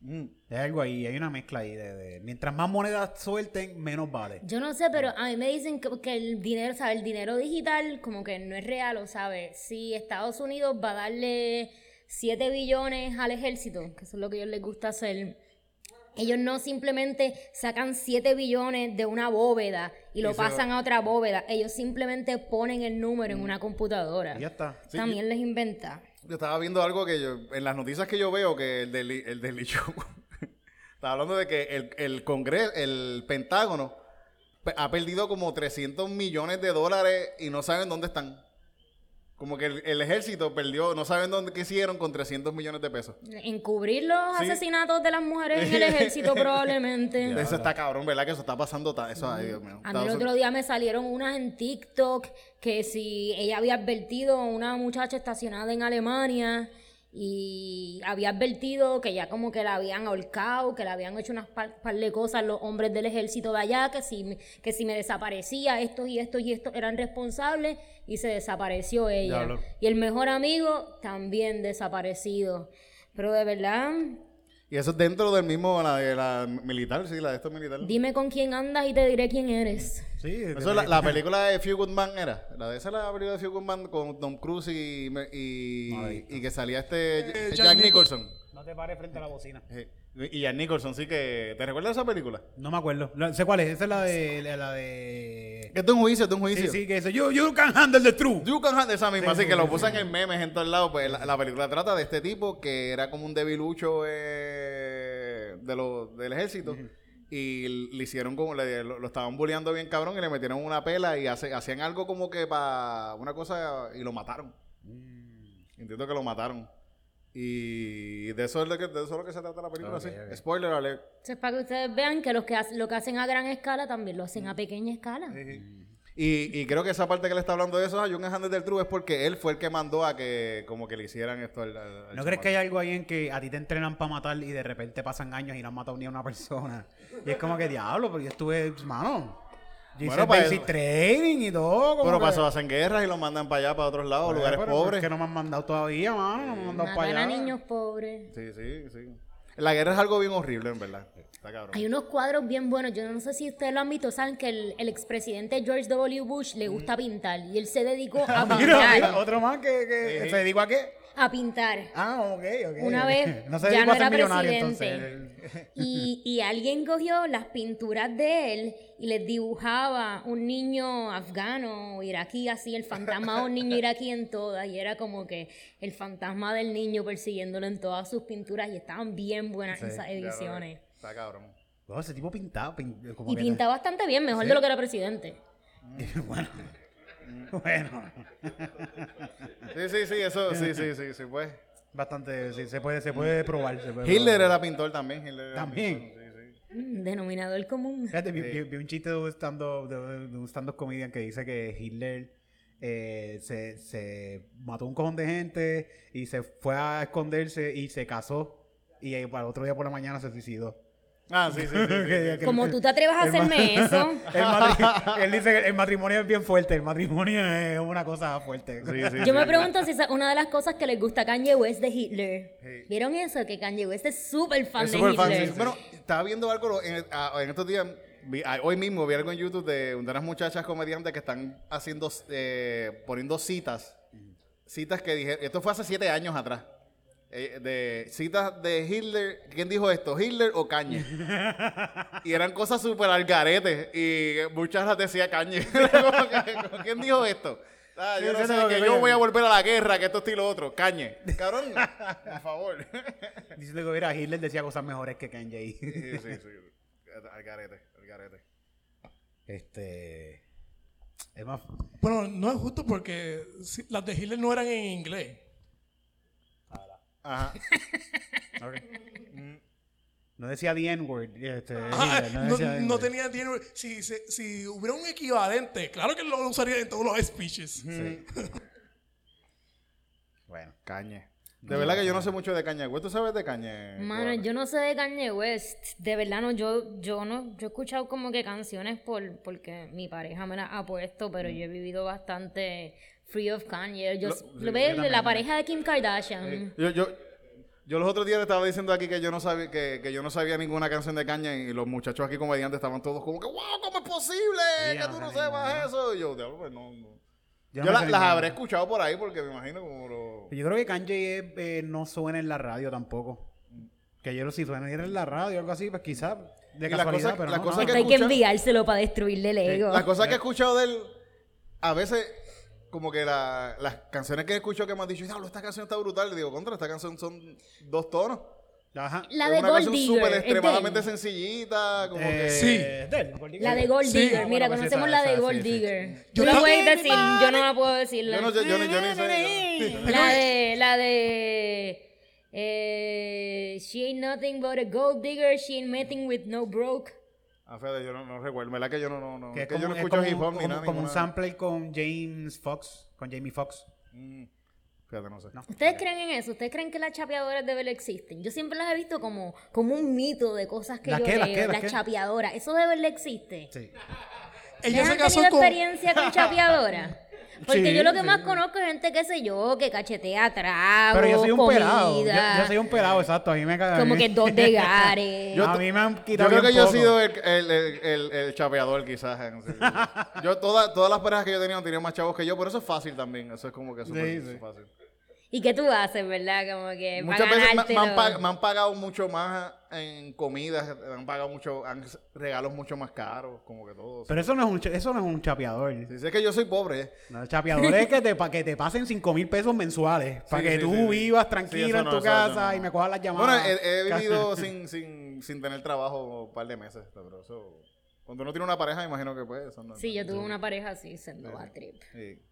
Mm. Hay algo ahí, hay una mezcla ahí de, de- mientras más monedas suelten, menos vale. Yo no sé, pero a mí me dicen que, que el dinero, ¿sabes? El dinero digital como que no es real, ¿o sabes? Si Estados Unidos va a darle 7 billones al ejército, que eso es lo que a ellos les gusta hacer, ellos no simplemente sacan 7 billones de una bóveda y lo pasan a otra bóveda, ellos simplemente ponen el número en una computadora. Ya está. Sí, También les inventa. Yo estaba viendo algo que yo, en las noticias que yo veo, que el del, el del estaba hablando de que el, el Congreso, el Pentágono, pe- ha perdido como 300 millones de dólares y no saben dónde están. Como que el, el ejército perdió, no saben dónde qué hicieron con 300 millones de pesos. Encubrir los Sí. asesinatos de las mujeres en el ejército probablemente. Eso está cabrón, ¿verdad? Que eso está pasando. ta- Eso, ay, Dios mío. A mí el otro día me salieron unas en TikTok que si ella había advertido a una muchacha estacionada en Alemania y había advertido que ya como que la habían ahorcado, que le habían hecho unas par, par de cosas los hombres del ejército de allá, que si, me- que si me desaparecía, estos y estos y estos eran responsables y se desapareció ella. Diablo. Y el mejor amigo también desaparecido. Pero de verdad, Y eso es dentro del mismo, la de la militar, sí, la de estos militares. dime con quién andas y te diré quién eres. Sí, Eso es la, la película de Few Good Man era. La de esa es la película de Few Good Man con Tom Cruise y, y, que salía este Eh, Jack, Jack Nicholson. No te pares frente a la bocina. Sí. Y Jack Nicholson, sí que. ¿Te recuerdas esa película? No me acuerdo. La- sé cuál es. Esa es la de. La, la de... Que es de un juicio, es de un juicio. Sí, sí, que eso. You, you can handle the truth. You can have- esa misma, Sí, así sí, que lo sí, pusan en memes en todos lados. Pues la, la película trata de este tipo que era como un debilucho eh, de lo, del ejército. Y le hicieron como, le, lo, lo estaban bulleando bien cabrón y le metieron una pela y hace- hacían algo como que para una cosa y lo mataron. Entiendo que lo mataron. Y de eso es lo que, de eso es lo que se trata la película, Ok, sí. Spoiler alert. Entonces, para que ustedes vean que los que lo que hacen a gran escala también lo hacen a pequeña escala. Y, y creo que esa parte que le está hablando de eso a John Handel del True es porque él fue el que mandó a que como que le hicieran esto al, al- ¿No crees que hay algo ahí en que a ti te entrenan para matar y de repente pasan años y no han matado ni a una persona? Y es como que diablo, porque yo estuve, mano. Yo Bueno, para basic eso- training y todo. Pero pasó, hacen guerras y los mandan para allá, para otros lados, lugares pero, pobres. Es que no me han mandado todavía, mano. No me han mandado para allá. niños pobres. Sí, sí, sí. La guerra es algo bien horrible, en verdad. Está cabrón. Hay unos cuadros bien buenos. Yo no sé si ustedes lo han visto. Saben que el, el expresidente George W. Bush le gusta pintar. Y él se dedicó a pintar. mira, otro más que, que se dedicó a qué? A pintar. Ah, ok, ok. Una vez no se ya dedicó no a ser era millonario presidente. entonces. Y, y alguien cogió las pinturas de él y les dibujaba un niño afgano o iraquí, así, el fantasma de un niño iraquí en todas. Y era como que el fantasma del niño persiguiéndolo en todas sus pinturas. Y estaban bien buenas Sí, esas ediciones. Está cabrón. Ese tipo pintaba. pin- como Y que- pinta bastante bien, mejor de lo que era presidente. bueno. bueno. Sí, sí, sí, eso, sí, sí, sí, sí, pues. Bastante, sí, se puede, se puede probar. se puede Hitler probar. era pintor también. Hitler era También. pintor, sí, sí. Mm, Denominador común. Fíjate, vi, vi- vi un chiste de un stand-up stand comedian que dice que Hitler eh, se, se mató un cojón de gente y se fue a esconderse y se casó y eh, para el otro día por la mañana se suicidó. Ah, sí, sí, sí. sí, sí. Que- Como tú te atrevas a hacerme eso. El él dice que el matrimonio es bien fuerte, el matrimonio es una cosa fuerte. Sí, sí, Yo sí. me pregunto si esa es una de las cosas que les gusta a Kanye West de Hitler. Sí. ¿Vieron eso? Que Kanye West es súper fan Es de Hitler. sí. Bueno, estaba viendo algo en, a- en estos días, vi- a- hoy mismo vi algo en YouTube de, de unas muchachas comediantes que están haciendo, eh, poniendo citas. Citas que dije, esto fue hace siete años atrás. Eh, de citas de Hitler, ¿quién dijo esto? ¿Hitler o Cañe? y eran cosas súper al garete. Y muchas las decía Cañe. ¿Quién dijo esto? Ah, yo Sí, no sé, que que yo voy a volver a la guerra, que esto, y lo otro. Cañe. Cabrón, por favor. Dice que mira, Hitler decía cosas mejores que Kanye. Sí, sí, sí. Al garete, al garete. Este. Es más. Bueno, no es justo porque si- las de Hitler no eran en inglés. Ajá. No decía the N-word. Este, Ah, no, decía no N-word. tenía si, si hubiera un equivalente, claro que lo usaría en todos los speeches. Bueno. Cañe. De verdad que yo no sé mucho de Cañe. ¿Tú sabes de Cañe? Mano, yo no sé de Kanye West. De verdad, no, yo, yo no, yo he escuchado como que canciones por, porque mi pareja me las ha puesto, pero yo he vivido bastante Free of Kanye. Yo, Lo- lo, ve la pareja de Kim Kardashian. Yo, yo, yo los otros días le estaba diciendo aquí que yo no sabía que, que yo no sabía ninguna canción de caña y los muchachos aquí comediantes estaban todos como que wow, ¿cómo es posible Sí, que tú no sepas eso? Y yo, diablo, pues no, no. Yo Yo, no me la- sé las habré escuchado por ahí porque me imagino como lo... Yo creo que Kanye eh, no suena en la radio tampoco. Que yo si suena en la radio o algo así, pues quizás de la casualidad, cosa- pero la no, cosa no. que Esto hay que enviárselo para destruirle el ego. La cosa que he escuchado de él, a veces, como que la- las canciones que escucho que me han dicho, diablo, esta canción está brutal. Le digo, contra, esta canción son dos tonos. Ajá. La Es de una Gold canción Digger. súper es de extremadamente. Eh, sencillita, como que... Sí. La de Gold Sí. Digger. Mira, bueno, conocemos la de esa, Gold sí, sí. Digger. Yo Tú la no- puedes decir, yo no la puedo decir. Yo no, sé- yo, ni- yo ni sé. yo- La de, la de, eh, she ain't nothing but a gold digger, she ain't nothing with no broke. Ah, Fede, yo no, no recuerdo. ¿Verdad que yo no, no, no, Que es que yo como, no es escucho como- hip hop ni como- nada. como un sample con James Fox, con Jamie Fox. Mm, Fíjate, no sé. No. ¿Ustedes creen en eso? ¿Ustedes creen que las chapeadoras de verdad existen? Yo siempre las he visto como, como un mito de cosas que ¿Las yo qué, las leo. qué, las las qué? chapeadoras. ¿Eso de verdad existe? Sí. Ella ¿Ustedes se casó tenido con... experiencia con chapeadora? Porque Sí, yo lo que sí. más conozco es gente, qué sé yo, que cachetea trago, Pero yo soy un comida, pelado. Yo, yo soy un pelado, exacto. A mí me caga. como que dos de gares. a mí me han Yo quitado creo que yo he sido el, el, el, el, el chapeador, quizás. Yo, toda- todas las parejas que yo tenía han tenido más chavos que yo, pero eso es fácil también. Eso es como que súper Sí, sí. fácil. ¿Y qué tú haces, verdad? Como que Muchas veces me, me han pag- pagado mucho más en comidas, me han pagado mucho, han regalos mucho más caros, como que todo. Pero eso no es un, eso no es un chapeador. Si sé que yo soy pobre. No, el chapeador es que te, pa- que te pasen 5 mil pesos mensuales. Para Sí, que sí, tú sí, sí. vivas Sí, tranquilo en no, tu casa no. y me cojas las Bueno, llamadas. he, he vivido sin, sin, sin tener trabajo un par de meses, pero eso... Cuando uno tiene una pareja, imagino que pues eso no... Sí, yo tuve una pareja así, sendo bad trip. Sí, sí.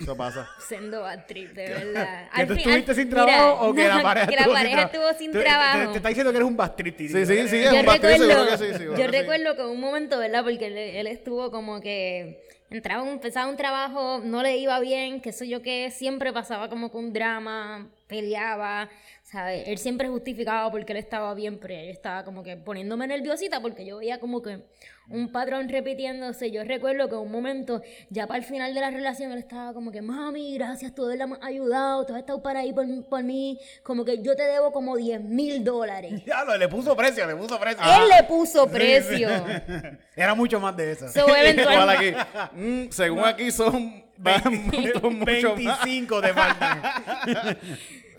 Eso pasa. Sendo bad trip, de verdad. ¿Que Al tú fin- estuviste al- sin mira, trabajo o que la pareja que la estuvo sin pareja trabajo? estuvo sin trabajo. Te, te está diciendo que eres un bastriti. Sí, sí, sí, es yo un recuerdo, seguro que sí, yo que sí. recuerdo que en un momento, ¿verdad? Porque él, él estuvo como que entraba, empezaba un trabajo, no le iba bien, qué sé yo qué, siempre pasaba como con drama, peleaba, ¿sabes? Él siempre justificaba porque él estaba bien, pero yo estaba como que poniéndome nerviosita porque yo veía como que un patrón repitiéndose. Yo recuerdo que en un momento, ya para el final de la relación, él estaba como que, mami, gracias, tú me has ayudado, tú has estado para ahí por, por mí, como que yo te debo como 10 mil dólares. Ya lo, le puso precio, le puso precio. Él le puso precio. Era mucho más de eso. So, Igual eventualmente, aquí. Mm, según aquí son, mucho más. 25 te faltan.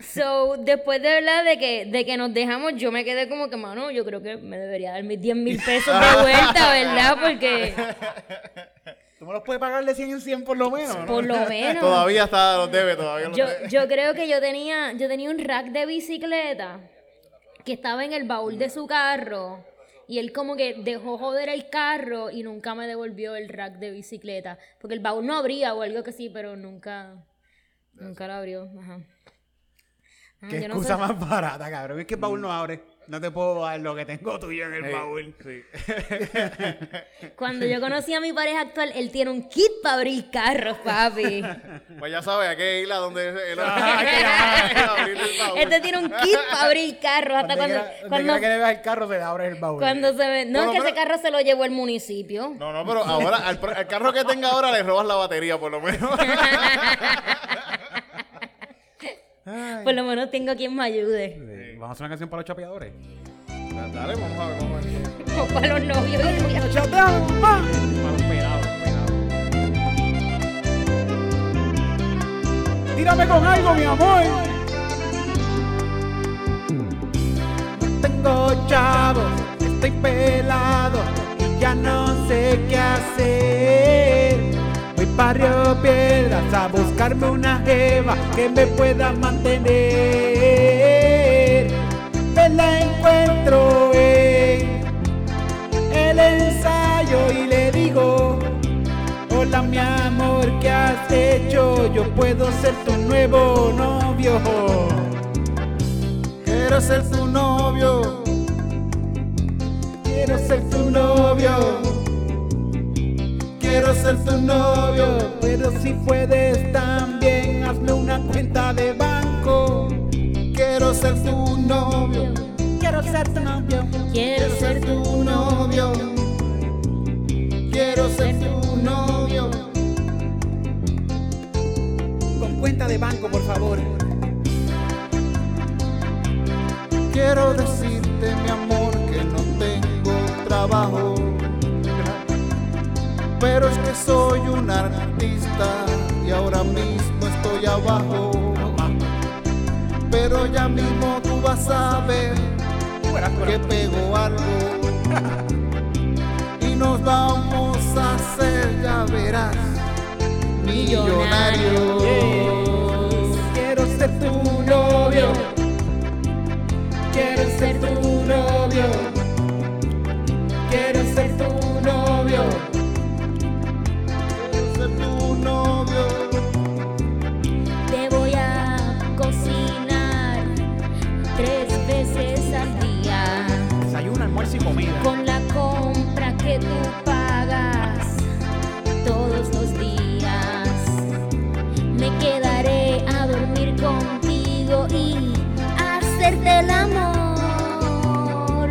so, después de verdad de que, de que nos dejamos, yo me quedé como que, mano, yo creo que me debería dar mis 10 mil pesos de vuelta, ¿verdad? Porque, ¿Tú me los puedes pagar de 100 en 100 por lo menos? ¿no? por lo menos, Todavía está, los debe, todavía los yo, debe. yo creo que yo tenía, yo tenía un rack de bicicleta que estaba en el baúl de su carro. Y él como que dejó joder el carro y nunca me devolvió el rack de bicicleta. Porque el baúl no abría o algo que sí, pero nunca, nunca lo abrió. Ajá. Ah, Qué no excusa sé. más barata, cabrón. Es que el baúl no abre. No te puedo dar lo que tengo tuyo en el Sí, baúl. sí. Cuando yo conocí a mi pareja actual, él tiene un kit para abrir carros, papi. Pues ya sabes, hay que ir a donde él Ah, abrir el baúl. Este tiene un kit para abrir carros. Hasta cuando, quiera- cuando, que le veas el carro, se le abre el baúl. cuando se ve. No, Bueno, es que ese carro se lo llevó el municipio. No, no, pero ahora, al, al carro que tenga ahora le robas la batería, por lo menos. Por lo menos tengo quien me ayude. Sí. Vamos a hacer una canción para los chapeadores. Dale, vamos a ver, vamos a ver. O para los novios. Para los pelados, pelados. Tírame con algo, mi amor. Tengo chavos, estoy pelado y ya no sé qué hacer. Río Piedras a buscarme una jeva que me pueda mantener. Me la encuentro en el ensayo y le digo, hola mi amor, ¿qué has hecho? Yo puedo ser tu nuevo novio. Quiero ser tu novio. Quiero ser tu novio. Quiero ser tu novio. Pero si puedes también hazme una cuenta de banco. Quiero ser tu novio. Quiero ser tu novio. Quiero ser tu novio. Quiero ser tu novio. cuenta de banco, por favor. Quiero decirte, mi amor, que no tengo trabajo. Pero es que soy un artista y ahora mismo estoy abajo. Pero ya mismo tú vas a ver que pego algo. Y nos vamos a hacer, ya verás, millonarios. Quiero ser tu novio. Quiero ser tu novio. Tú pagas todos los días. Me quedaré a dormir contigo y hacerte el amor.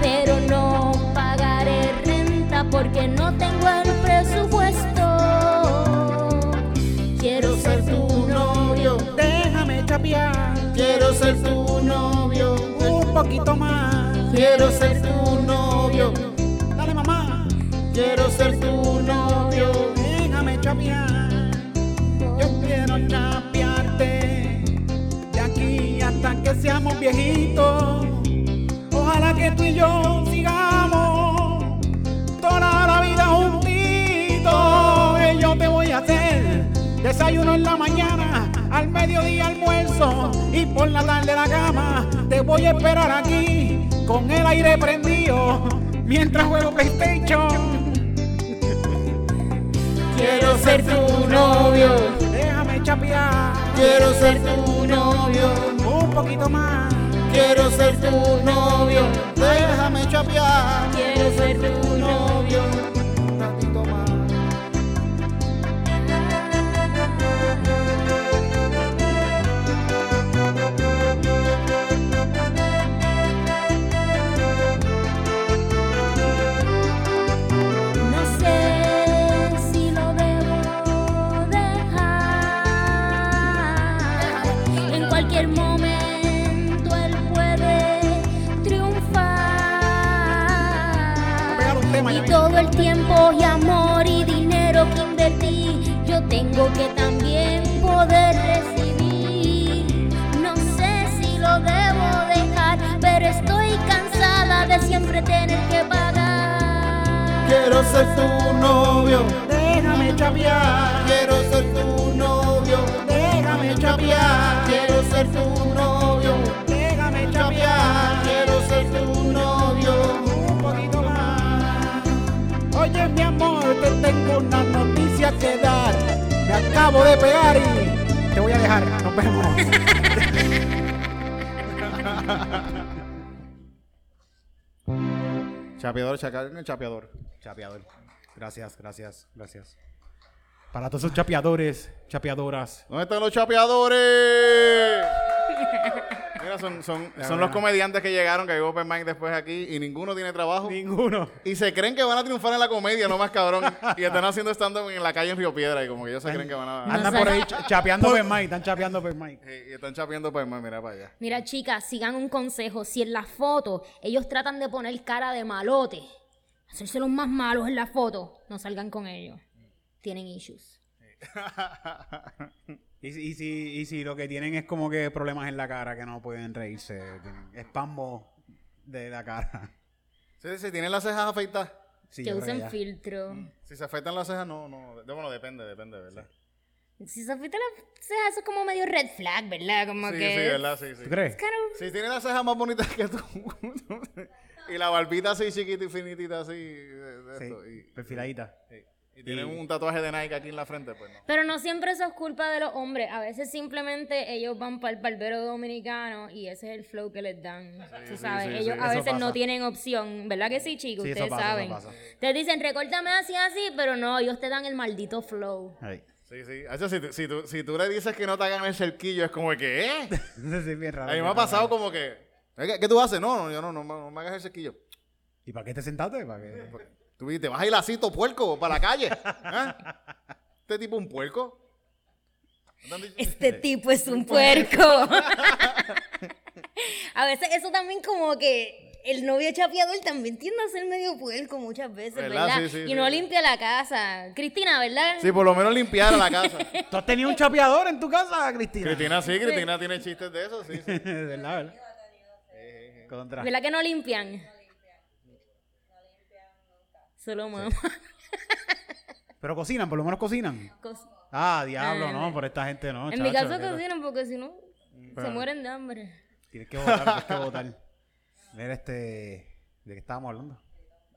Pero no pagaré renta porque no tengo Ojalá que tú y yo sigamos toda la vida juntitos. Que yo te voy a hacer desayuno en la mañana, al mediodía almuerzo y por la tarde la cama. Te voy a esperar aquí con el aire prendido mientras juego PlayStation. Quiero ser tu novio. Déjame chapear Quiero ser tu novio. un poquito más. Quiero ser tu novio. Déjame chapear. Quiero ser tu novio. Tengo que también poder recibir. No sé si lo debo dejar, pero estoy cansada de siempre tener que pagar. Quiero ser tu novio. Déjame chapear. Quiero ser tu novio. Déjame chapear. Quiero ser tu novio. Déjame Chapear. Quiero ser tu novio. Un poquito más. Oye, mi amor, te tengo una noticia que dar. Me acabo de pegar y te voy a dejar. Nos vemos. Chapeador, chacal, chapeador. Chapeador. Gracias, gracias, gracias. Para todos esos chapeadores, chapeadoras. ¿Dónde están los chapeadores? Mira, son, son, son los comediantes que llegaron, que llegó Open Mic después aquí y ninguno tiene trabajo. Ninguno. Y se creen que van a triunfar en la comedia, no más cabrón. Y están haciendo stand-up en la calle en Río Piedra y como que ellos se creen que van a... Andan por ahí cha- chapeando per mic, están chapeando per mic. Y, y están chapeando Open Mic, mira para allá. Mira, chicas, sigan un consejo. Si en la foto ellos tratan de poner cara de malote, hacerse los más malos en la foto, no salgan con ellos. Tienen issues. Y, si- y si, y si lo que tienen es como que problemas en la cara que no pueden reírse, tienen espasmo de la cara. Sí, sí, tienen las cejas afeitadas. Sí, que usen ya. filtro. Si se afeitan las cejas, no, no. de- Bueno, depende, depende, ¿verdad? Si se afeita la ceja, eso es como medio red flag, ¿verdad? Como Sí, que. sí, ¿verdad? Sí, sí. ¿Tú crees? Kind of- Si tiene las cejas más bonitas que tú. y la barbita así chiquita y finitita así. De, de Sí, esto, y, perfiladita. y- y tienen un tatuaje de Nike aquí en la frente, pues no. Pero no siempre eso es culpa de los hombres. A veces simplemente ellos van para el barbero dominicano y ese es el flow que les dan. Tú sabes, sí, ellos sí, a eso veces no tienen opción. ¿Verdad que sí, chicos? Sí, eso Ustedes pasa, eso saben. pasa. Te dicen, recórtame así, así, pero no, ellos te dan el maldito flow. Ahí. Sí, sí. Hacho, si, tú- si, tú, si tú le dices que no te hagan el cerquillo, es como que, ¿eh? Eso es bien raro. A mí bien me ha raro. pasado como que, ¿qué, qué tú haces? No, no, yo no, no, me- no me hagas el cerquillo. ¿Y para qué te sentaste? ¿Para qué? Tú te vas a ir todo puerco, para la calle. ¿Ah? Este tipo es un puerco. ¿No te han dicho- Este tipo es un puerco. a veces eso también como que el novio chapeador también tiende a ser medio puerco muchas veces, ¿Verdad? ¿verdad? Sí, sí, y sí, no limpia la casa. Cristina, ¿verdad? Sí, por lo menos limpiar la casa. ¿Tú has tenido un chapeador en tu casa, Cristina? Cristina sí, Cristina tiene chistes de eso, sí. sí. ¿Verdad, verdad? Contra. ¿Verdad que no limpian? Solo mamá. Pero cocinan, por lo menos cocinan. Ah, diablo, Ah, no, por esta gente no. en mi caso cocinan porque si no se mueren de hambre. Tienes que votar, tienes que votar. Mira, este. ¿De qué estábamos hablando?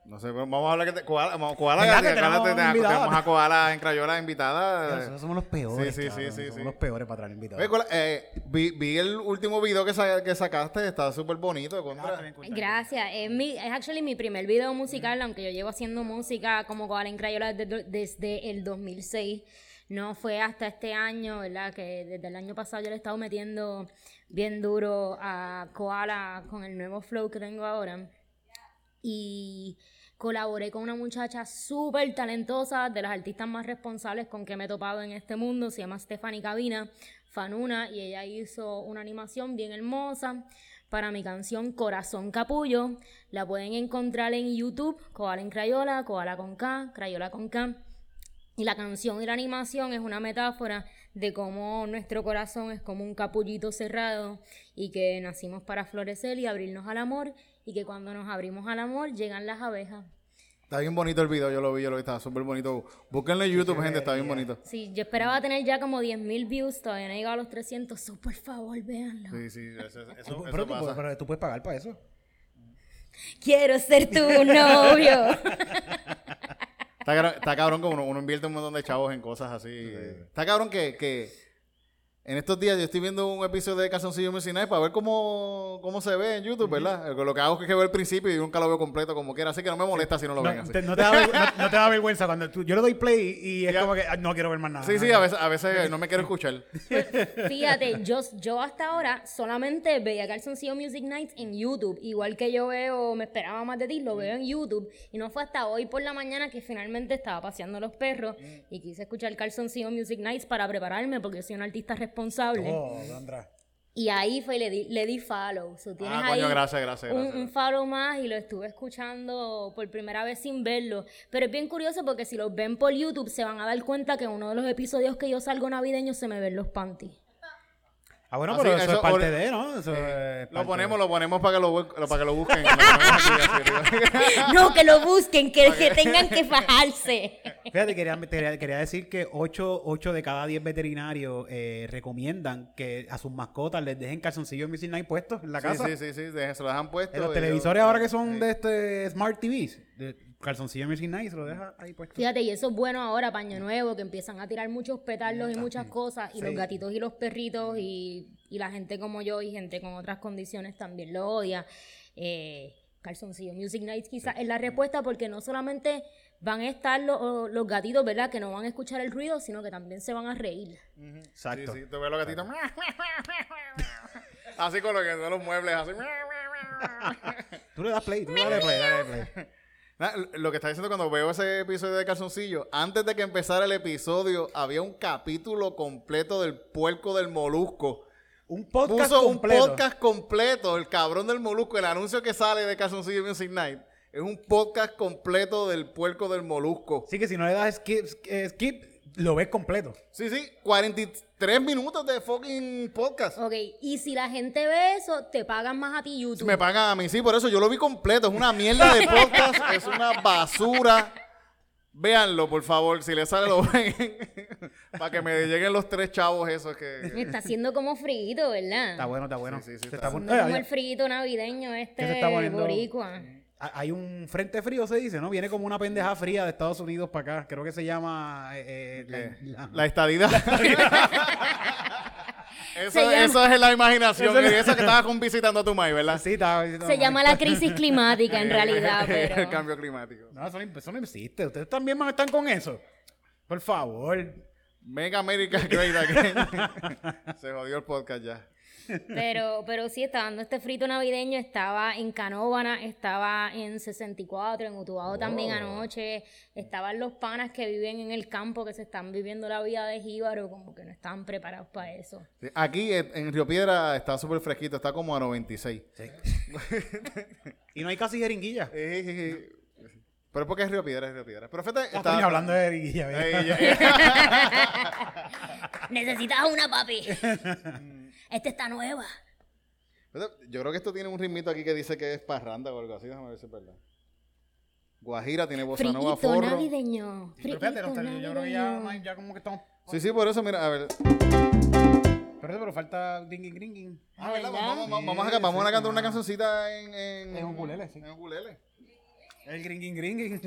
No sé, pero vamos a hablar que te, Koala, vamos, Koala, ¿Verdad que- que tenemos Koala, te- te- tenemos a Koala en Crayola invitada. Nosotros somos los peores. sí, sí, cabrón, sí, sí, Somos sí. los peores para traer invitados. Oye, Koala, eh, vi, vi el último video que, sa- que sacaste, está súper bonito. Ah, Contra. Gracias. Es, mi, es actually mi primer video musical, aunque yo llevo haciendo música como Koala en Crayola desde, desde el 2006. No fue hasta este año, ¿verdad? Que desde el año pasado yo le he estado metiendo bien duro a Koala con el nuevo flow que tengo ahora. Y colaboré con una muchacha súper talentosa, de las artistas más responsables con que me he topado en este mundo. Se llama Stephanie Cabina, Fanuna, y ella hizo una animación bien hermosa para mi canción Corazón Capullo. La pueden encontrar en YouTube, Koala en Crayola, Koala con K, Crayola con K. Y la canción y la animación es una metáfora de cómo nuestro corazón es como un capullito cerrado y que nacimos para florecer y abrirnos al amor y que cuando nos abrimos al amor llegan las abejas. Está bien bonito el video, yo lo vi, yo lo vi, está súper bonito. Búsquenlo en YouTube, gente, está bien bonito. Sí, yo esperaba tener ya como 10.000 views, todavía no he llegado a los 300, so, por favor, véanlo. Sí, sí, eso, eso, eso pero, tú, puedes- pero tú puedes pagar para eso. Quiero ser tu novio. Está, cabrón como uno, uno invierte un montón de chavos en cosas así. Está cabrón que, que en estos días yo estoy viendo un episodio de Calzoncillo Music Night para ver cómo, cómo se ve en YouTube, ¿verdad? Lo que hago es que veo el principio y nunca lo veo completo como quiera, así que no me molesta si no lo ven No así. te, no te da, no- no te da vergüenza cuando tú, yo le doy play y es Ya. como que ah, no quiero ver más nada. Sí, sí, a veces, a veces no me quiero escuchar. Fíjate, yo, yo hasta ahora solamente veía Calzoncillo Music Nights en YouTube. Igual que yo veo, me esperaba más de ti, lo veo en YouTube. Y no fue hasta hoy por la mañana que finalmente estaba paseando los perros y quise escuchar Calzoncillo Music Nights para prepararme porque soy una artista responsable. Oh, Sandra. Y ahí fue, le di, le di follow. So, tienes Ah, coño, ahí gracias, gracias, un, gracias. un follow más y lo estuve escuchando por primera vez sin verlo. Pero es bien curioso porque si los ven por YouTube se van a dar cuenta que en uno de los episodios que yo salgo navideño se me ven los panties. Ah, bueno, Ah, pero sí, eso, eso es parte de, ¿no? Eso es Lo parte ponemos, lo ponemos para que lo, para que lo busquen. Lo. No, que lo busquen, que, que tengan que fajarse. Fíjate, quería, quería, quería decir que 8, de cada 10 veterinarios eh, recomiendan que a sus mascotas les dejen calzoncillos Music Night puestos en la Sí, casa. sí, sí, sí, de- se lo dejan puesto. En los televisores yo- ahora que son de este Smart TVs, de calzoncillo Music Night, se lo deja ahí puesto. Fíjate, y eso es bueno ahora, paño nuevo, que empiezan a tirar muchos petardos y muchas cosas, y los gatitos y los perritos, y, y la gente como yo y gente con otras condiciones también lo odia. Eh, Calzoncillo Music Nights quizás es la respuesta porque no solamente van a estar los, los gatitos, ¿verdad? Que no van a escuchar el ruido, sino que también se van a reír. Sí, Exacto. sí, tú ves los gatitos. así con lo que son los muebles, así. Tú le das play, tú le das play, dale play. Lo que está diciendo cuando veo ese episodio de Calzoncillo, antes de que empezara el episodio, había un capítulo completo del puerco del molusco. Un podcast Puso completo. un podcast completo, el cabrón del molusco, el anuncio que sale de Calzoncillo Music Night. Es un podcast completo del puerco del molusco. Así que si no le das skip, skip lo ves completo. Sí, sí, 43 minutos de fucking podcast. Ok, y si la gente ve eso, te pagan más a ti YouTube. Me pagan a mí, sí, por eso yo lo vi completo. Es una mierda de podcast, es una basura. Véanlo, por favor, si les sale lo ven. Para que me lleguen los tres chavos esos que... Me está haciendo como frito, ¿verdad? Está bueno, está bueno. Sí, sí, sí, Se está pon- Haciendo como Eh, el frito navideño ¿Qué este se está poniendo? boricua. Ha- Hay un frente frío, se dice, ¿no? Viene como una pendeja fría de Estados Unidos para acá. Creo que se llama... eh, eh, la- la- La estadidad. eso, eso es la imaginación. Eso y es- eso que estabas con visitando a tu maíz, ¿verdad? Sí, estaba diciendo- Se llama la crisis climática en realidad, el cambio climático. No, eso no, eso no existe. Ustedes también están con eso. Por favor. Make America Great Again. Se jodió el podcast ya. Pero, pero sí, estaba dando este frito navideño, estaba en Canóvana, estaba en 64, en Utuado también anoche, estaban los panas que viven en el campo, que se están viviendo la vida de jíbaro, como que no estaban preparados para eso. Sí, Aquí eh, en Río Piedra está súper fresquito, está como a 96. Y no hay casi jeringuilla. Eh, eh, eh. Pero es porque es Río Piedra, es Río Piedra. Pero fíjate, está- estoy hablando de jeringuilla. Necesitas una, papi. Esta está nueva. Yo creo que esto tiene un ritmito aquí que dice que es parranda o algo así. Déjame ver si es verdad. Guajira tiene bossa nova, Frito forro. navideño. Pero no está- yo creo que ya, navideño. ya como que estamos... Sí, sí, por eso, mira, a ver. Pero, pero falta dinging gringing. Ah, ¿verdad? ¿verdad? Vamos, vamos, vamos, a, vamos cantar una cancioncita en, en, En ukulele, sí. En ukulele. El gringing gringing.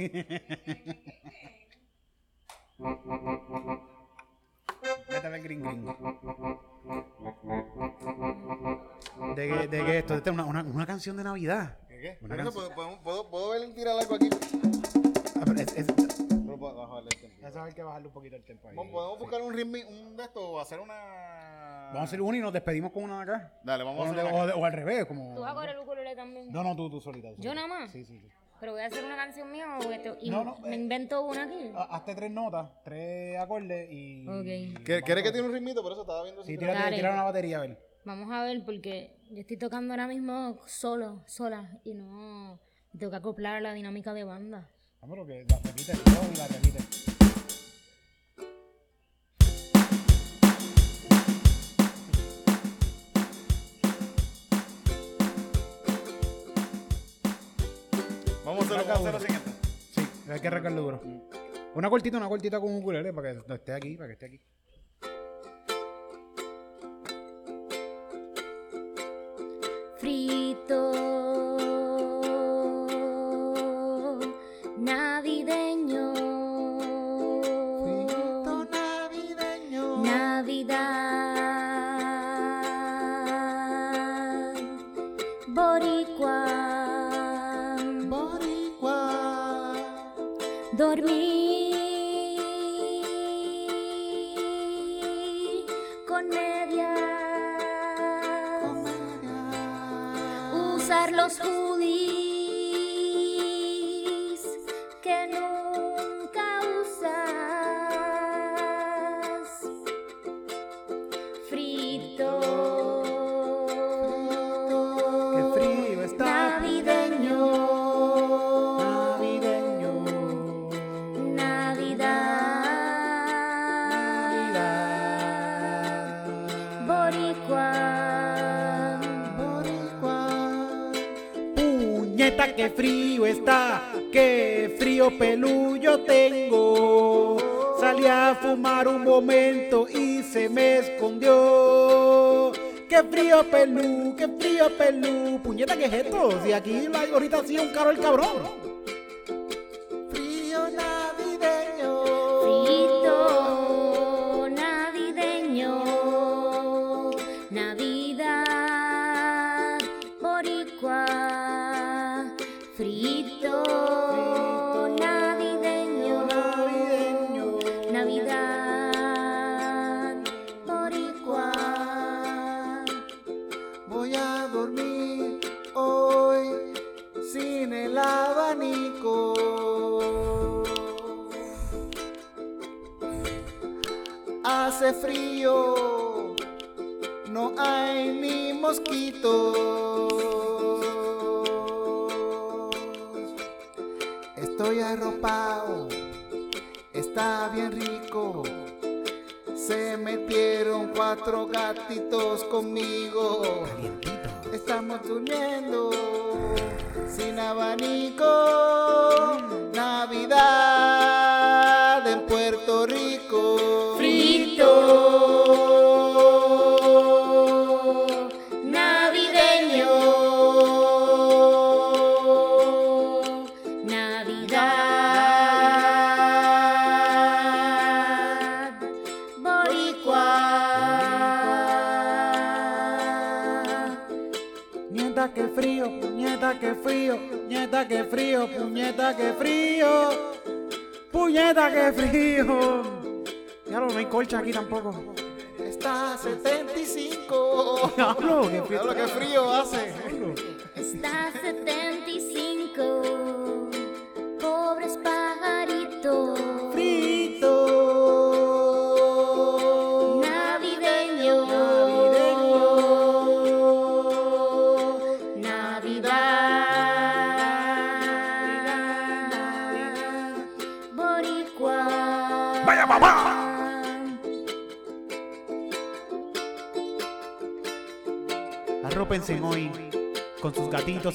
Métale el gring gring. ¿De qué, de qué esto? Esta es una, una, una canción de Navidad. ¿Qué? qué? Una eso, canción. ¿puedo, puedo, puedo, puedo ver tirar algo aquí? Ah, pero es- es- Pero puedo bajarle el tempo. ya sabes que bajarle un poquito el tempo ahí. Vamos- Podemos Sí. buscar un ritmo, un de esto, o hacer una... Vamos a hacer uno y nos despedimos con una de acá. Dale, vamos a O, hacer de- una- o de- o al revés, como... ¿Tú vas a coger el ukulele también? No, no, tú, tú solita. tú ¿Yo solita. nada más? Sí, sí, sí. Pero voy a hacer una canción mía o esto- y No, no, me eh. invento una aquí. Ha- Hazte tres notas, tres acordes y... Ok. ¿Quieres ¿Quiere que tiene un ritmito? Por eso estaba viendo si Sí, Dale. tira una batería, a ver. Vamos a ver porque yo estoy tocando ahora mismo solo, sola y no tengo que acoplar a la dinámica de banda. Vamos, lo que la repite todo y la repite. Vamos a hacer, vamos a hacer lo siguiente. Sí, hay que arrancarlo duro. Una cortita, una cortita con un ukulele para que no esté aquí, para que esté aquí. Frito frío está, qué frío pelullo tengo. Salí a fumar un momento y se me escondió. Qué frío pelú, qué frío pelú. Puñeta, ¿qué es esto? Si aquí la ahorita sí un caro el cabrón. Estoy arropado, está bien rico. Se metieron cuatro gatitos conmigo. Estamos durmiendo sin abanico. Navidad puñeta, qué frío, puñeta, qué frío, puñeta, qué frío. Ya no hay colcha aquí tampoco. Está a 75 75. Diablo, qué frío. Diablo, qué frío hace. Está 75,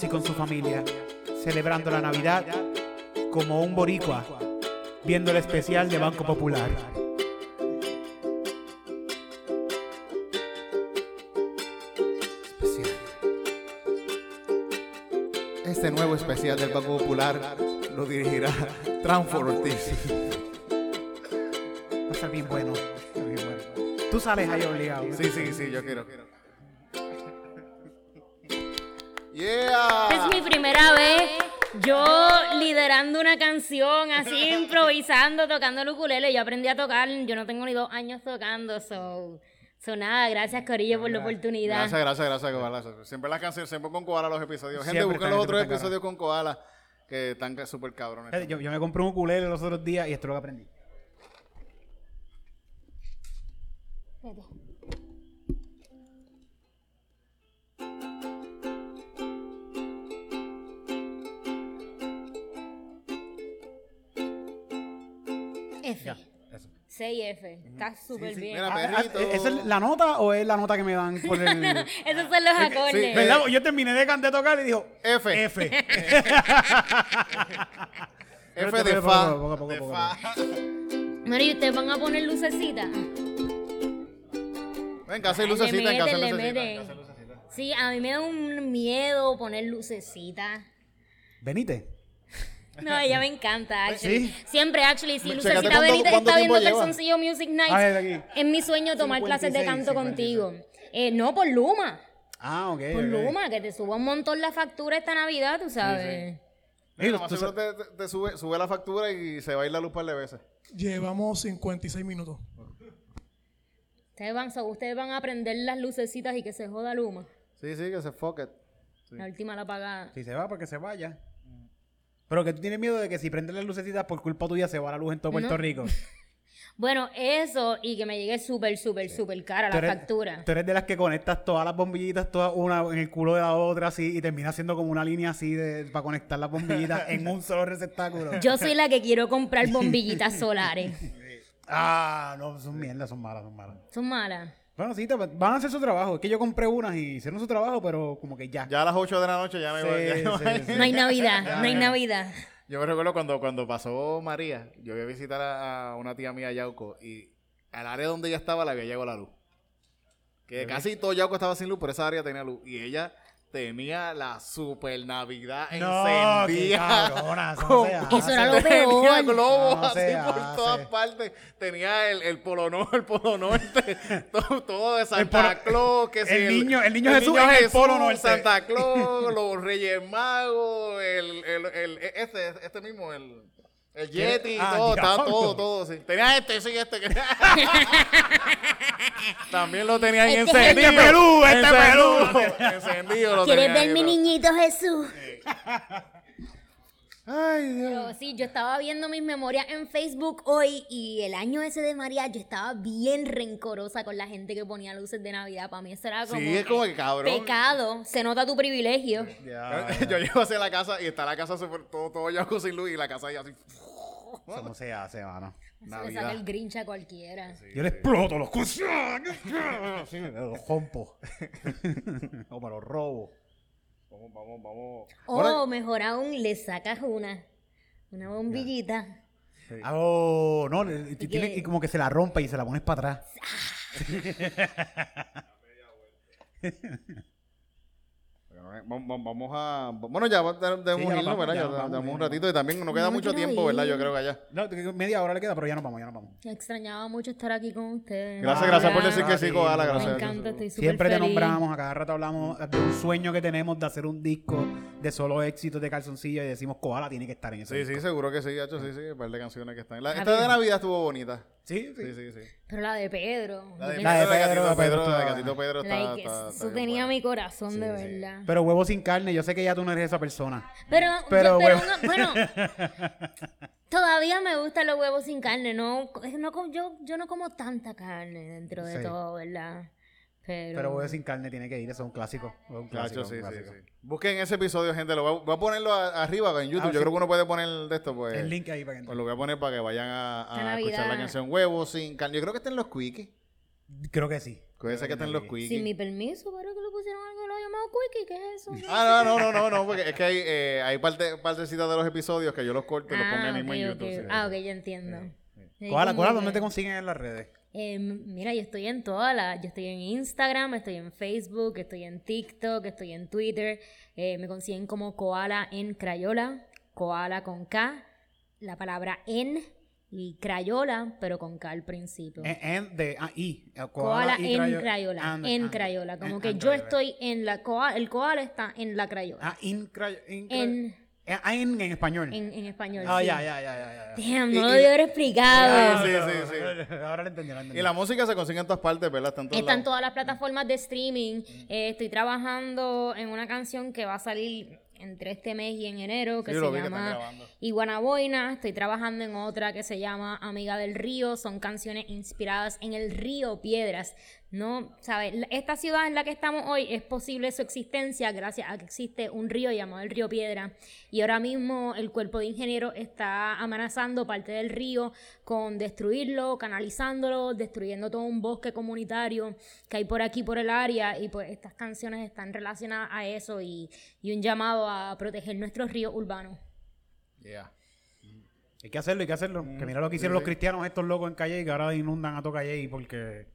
y con su familia, celebrando la Navidad como un boricua, viendo el especial de Banco Popular. Este nuevo especial del Banco Popular lo dirigirá Transfor Ortiz. Va a ser bien bueno. Tú sales ahí obligado. Sí, sí, sí, yo quiero. Yeah. Es mi primera vez yo liderando una canción, así improvisando, tocando el ukulele. Yo aprendí a tocar, yo no tengo ni dos años tocando, so, so nada, gracias Corillo por la oportunidad. Gracias, gracias, gracias, Koala. Siempre las canciones, siempre con Koala los episodios. Gente, busquen los otros episodios con Koala que están súper cabrones. Yo, yo me compré un ukulele los otros días y esto es lo que aprendí. Vete. F. Ya, eso. 6F. Está súper bien. Mira, Ah, ah, perrito. ¿Esa es la nota o es la nota que me dan por el...? Esos son los acordes. sí, ¿Verdad? Yo terminé de, can- de tocar y dijo... F. F. F de fa. Poco a poco, De poco a fa. Mira, ¿y ustedes van a poner lucecitas? Venga, hace Ay, lucecita, meten, le lucecita. meten. lucecita. Sí, a mí me da un miedo poner lucecitas. Venite. No, ella me encanta, actually. ¿Sí? Siempre, actually, si Lucecita cuánto- Benítez cuánto está viendo. Calzoncillo Music Night, A ver, aquí. es mi sueño tomar clases de 56, canto 56. contigo. Eh, no, por Luma. Ah, ok. Por. Luma, que te suba un montón la factura esta Navidad, tú sabes. Tú seguro te, sube, sube la factura y se va a ir la luz un par de veces. Llevamos 56 minutos. Ustedes van, so, ustedes van a aprender las lucecitas y que se joda Luma. Sí, sí, que se it. La última la paga. Si se va, porque se vaya. Pero que tú tienes miedo de que si prendes las lucecitas por culpa tuya se va la luz en todo Puerto No. Rico. Bueno, eso y que me llegue súper, súper, súper cara la eres- factura. Tú eres de las que conectas todas las bombillitas, todas una en el culo de la otra, así, y termina siendo como una línea así de, para conectar las bombillitas en un solo receptáculo. Yo soy la que quiero comprar bombillitas solares. Ah, no, son mierdas, son malas, son malas. Son malas. Bueno, sí, te- van a hacer su trabajo. Es que yo compré unas y hicieron su trabajo, pero como que ya. Ya a las 8 de la noche ya me Sí, voy. ya sí, no hay- sí. No hay Navidad, no hay Navidad. Yo me recuerdo cuando, cuando pasó María, yo iba a visitar a, a una tía mía a Yauco y al área donde ella estaba le había llegado la luz. Que casi todo Yauco estaba sin luz, pero esa área tenía luz. Y ella tenía la super Navidad No, qué encendida. cabrona, eso no Con- se hace. Eso era lo Tenía globos No así por hace. todas partes. Tenía el, el polo norte, el polo norte, todo, todo de Santa polo- Claus, que si el niño- el niño Jesús en el polo norte. Santa Claus, los Reyes Magos, el, el, el, este, este mismo, el, el Yeti, Ah, todo, estaba diablo. todo, todo, sí. Tenía este, sí, este. que- También lo tenía ahí Este encendido. Este pelú, este Encendido, Encendido lo ¿Quieres tenía ver ahí, mi niñito Jesús? Ay, Dios. Pero sí, yo estaba viendo mis memorias en Facebook hoy y el año ese de María yo estaba bien rencorosa con la gente que ponía luces de Navidad. Para mí eso era como, Sí, es como que cabrón. pecado. Se nota tu privilegio. Yo llego hacia la casa y está la casa súper todo, todo Yauco sin luz y la casa ahí así. Eso no se hace, mano. Eso le saca el grinch a cualquiera. Yo le exploto los. Sí, los rompo. o me los robo. Vamos, vamos, vamos. O mejor aún, le sacas una, una bombillita. Ah, Oh, no, le- y, que- tiene- y como que se la rompe y se la pones para atrás. Vamos vamos a. Bueno, ya debemos nos irnos, vamos, ¿verdad? ya vamos, tenemos un ratito y también nos queda No mucho tiempo, ¿verdad? Yo ir. creo que allá. No, media hora le queda, pero ya nos vamos, ya nos vamos. Extrañaba mucho estar aquí con ustedes. Gracias, gracias por decir que sí, Koala, gracias. Me encanta, estoy súper Siempre te feliz. nombramos, a cada rato hablamos de un sueño que tenemos de hacer un disco de solo éxitos de calzoncillo y decimos Koala tiene que estar en ese Sí, sí, disco. seguro que sí, Hacho, sí, sí. Un par de canciones que están. La- esta de. Navidad estuvo bonita. Sí, sí. Sí, sí, sí. Pero la de Pedro. La de, yo La de Pedro, Pedro, Gatito de Pedro Pedro, de está Gatito Pedro está. like, está- eso está tenía mi corazón, de verdad. Pero huevo sin carne, yo sé que ya tú no eres esa persona. Pero, Pero, yo- pero no- bueno, todavía me gustan los huevos sin carne. No, es- no yo, yo no como tanta carne dentro de Sí. todo, ¿verdad? Pero, Pero huevo sin carne tiene que ir, eso es un clásico. es un clásico, sí, un sí, clásico. sí. Busquen ese episodio, gente. Lo voy a, voy a ponerlo a- arriba en YouTube. Ah, Yo sí. creo que uno puede poner de esto, pues. El link ahí para que Pues lo voy a poner para que vayan a, escuchar la canción Huevos sin carne. Yo creo que está en los quickies. Creo que sí. Puede ser que está en los quickies. sin mi permiso, pero que le pusieron algo que lo llamado Quickie, ¿qué es eso? Ah, no, no, no, no, no, porque es que hay, eh, hay parte, partecitas de los episodios que yo los corto y los pongo ahí Ah, mismo en YouTube. Ah, ok, ya entiendo. Que- ¿dónde te consiguen en las redes? Eh, mira, yo estoy en todas las. Yo estoy en Instagram, estoy en Facebook, estoy en TikTok, estoy en Twitter. Eh, me consiguen como Koala en Crayola. Koala con K. La palabra en y Crayola, pero con K al principio. En, en de ah, eh, Koala y en Crayo- Crayola. and- en and- Crayola. Como and- que yo Crayola. estoy en la. koa- el koala está en la Crayola. Ah, in, Crayo- in, Crayo- En, ah, en, en español. en, en español. ah, sí. ya, ya, ya, ya, ya. Damn, Y- no lo y- debí haber explicado. Sí, sí, sí. Ahora lo entendí, lo entendí. Y la música se consigue en todas partes, ¿verdad? Está en todos Están lados. todas las plataformas de streaming. Eh, estoy trabajando en una canción que va a salir entre este mes y en enero, que Sí, se lo que llama. Iguana Boina. Estoy trabajando en otra que se llama Amiga del Río. Son canciones inspiradas en el río Piedras. No, ¿sabes? Esta ciudad en la que estamos hoy es posible su existencia gracias a que existe un río llamado el río Piedra. Y ahora mismo el cuerpo de ingenieros está amenazando parte del río con destruirlo, canalizándolo, destruyendo todo un bosque comunitario que hay por aquí, por el área. Y pues estas canciones están relacionadas a eso y, y un llamado a proteger nuestros ríos urbanos. Yeah. Hay que hacerlo, hay que hacerlo. que mira lo que hicieron los cristianos, estos locos en Calle, que ahora inundan a todo Calle porque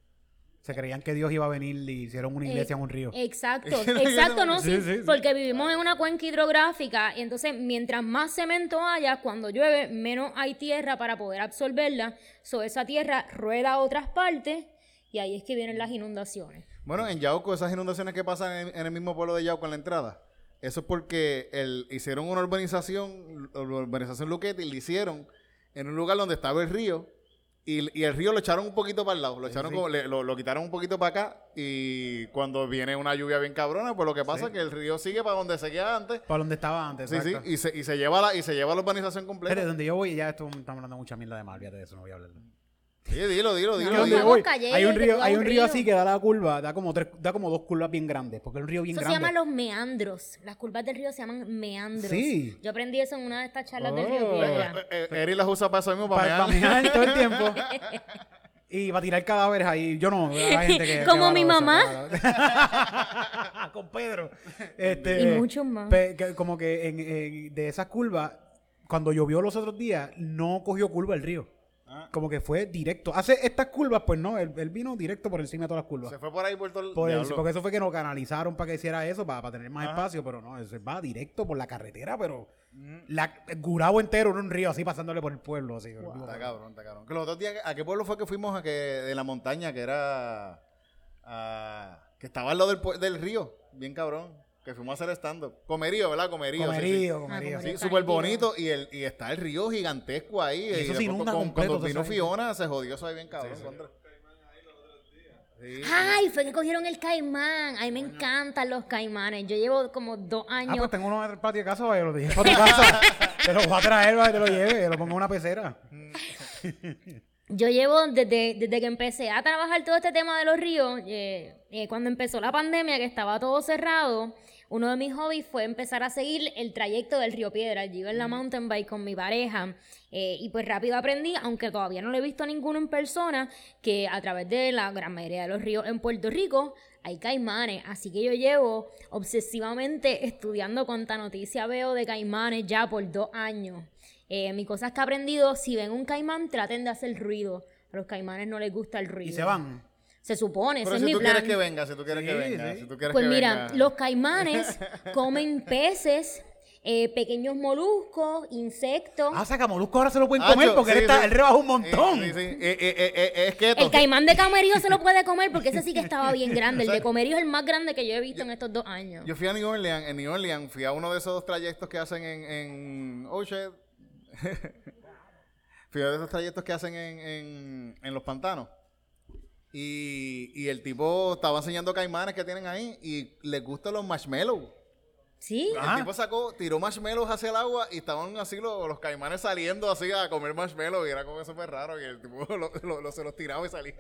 se creían que Dios iba a venir y hicieron una iglesia en un río. Exacto, exacto, ¿no? Sí, Sí, sí, sí. porque vivimos en una cuenca hidrográfica y entonces mientras más cemento haya, cuando llueve, menos hay tierra para poder absorberla. So, esa tierra rueda a otras partes y ahí es que vienen las inundaciones. Bueno, en Yauco, esas inundaciones que pasan en, en el mismo pueblo de Yauco en la entrada, eso es porque el, hicieron una urbanización, la urbanización Luquete, y la hicieron en un lugar donde estaba el río, y, y el río lo echaron un poquito para el lado, lo echaron como- le- lo, lo quitaron un poquito para acá, y cuando viene una lluvia bien cabrona, pues lo que pasa es que el río sigue para donde se queda antes, Para donde estaba antes, sí, sí, y se, y se lleva la, y se lleva la urbanización Pero completa. donde yo voy, ya esto estamos hablando mucha mierda de mal, de eso, no voy a hablar. Sí, dilo, dilo, dilo, No, dilo. voy, hay un río, hay un río río. así que da la curva, da como tres, da como dos curvas bien grandes, porque es un río bien Eso se grande. llama los meandros. Las curvas del río se llaman meandros. Sí. Yo aprendí eso en una de estas charlas del río Oh. Piedra. Eh, eh, Eri las usa para eso mismo, para, para, mear. mear todo el tiempo. Y para tirar cadáveres ahí. Yo no, hay gente que. Como que mi mamá. Con Pedro. Este, Y muchos más. pe- que como que en, en- de esas curvas, cuando llovió los otros días, no cogió curva el río. Ah. Como que fue directo. Hace estas curvas, pues no, él, él vino directo por encima de todas las curvas. Se fue por ahí por todo el Por el- porque eso fue que nos canalizaron para que hiciera eso, para, para tener más espacio, pero no, eso va directo por la carretera, pero la, el Gurabo entero en un río, así pasándole por el pueblo. Así, Está cabrón, está cabrón. Que los otros días, ¿a qué pueblo fue que fuimos a que de la montaña, que era que estaba al lado del, del río, bien cabrón, que fuimos a hacer stand-up. Comerío, ¿verdad? Comerío. sí, sí. Comerío, comerío. Ah, Sí, súper bonito y, el, y está el río gigantesco ahí. Y eso se inunda con- completo, Cuando vino Fiona se jodió eso ahí bien cabrón. contra. Sí. Ay, fue que cogieron el caimán. Ay, me encantan los caimanes. Yo llevo como dos Ah, años. pues tengo uno en el patio de casa, vaya, lo dije para tu casa. te lo voy a traer, vaya, te lo lleve, lo pongo en una pecera. Yo llevo desde, desde que empecé a trabajar todo este tema de los ríos, eh, eh, cuando empezó la pandemia, que estaba todo cerrado, uno de mis hobbies fue empezar a seguir el trayecto del río Piedra. Yo iba en la mountain bike con mi pareja eh, y pues rápido aprendí, aunque todavía no lo he visto a ninguno en persona, que a través de la gran mayoría de los ríos en Puerto Rico hay caimanes. Así que yo llevo obsesivamente estudiando cuánta noticia veo de caimanes ya por dos años. Eh, mi cosa es que he aprendido, si ven un caimán, traten de hacer ruido. A los caimanes no les gusta el ruido. Y se van. Se supone, Pero ese es si mi tú plan. quieres que venga, si tú quieres que venga, sí. si tú quieres Pues que mira, venga. los caimanes comen peces, eh, pequeños moluscos, insectos. Ah, saca molusco ahora se lo pueden comer porque sí, él, está, sí. él rebajó un montón. Sí, sí, sí. Eh, eh, eh, eh, es. El caimán de Camerío se lo puede comer porque ese sí que estaba bien grande. El de Comerío es el más grande que yo he visto en estos dos años. Yo fui a New Orleans, en New Orleans, fui a uno de esos dos trayectos que hacen en, en oh shit. fui a uno de esos trayectos que hacen en, en, en los pantanos. Y, y el tipo estaba enseñando caimanes que tienen ahí y les gustan los marshmallows. ¿Sí? El tipo sacó, tiró marshmallows hacia el agua y estaban así los, los caimanes saliendo así a comer marshmallows y era como súper raro y el tipo lo- lo- lo- se los tiraba y salían.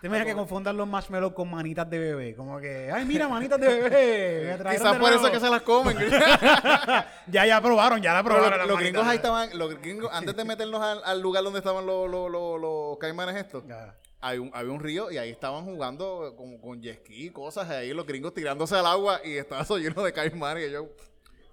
Te imaginas que confundan los marshmallows con manitas de bebé. Como que, ay, mira, manitas de bebé. Quizás por eso nuevo". que se las comen. ya, ya probaron, ya la probaron. los gringos ahí estaban, los gringos, antes de meternos al, al lugar donde estaban los, los, los, los caimanes estos, Ya. Había un, había un río y ahí estaban jugando con, con jet ski y cosas, ahí los gringos tirándose al agua y estaba eso lleno de caimanes y yo,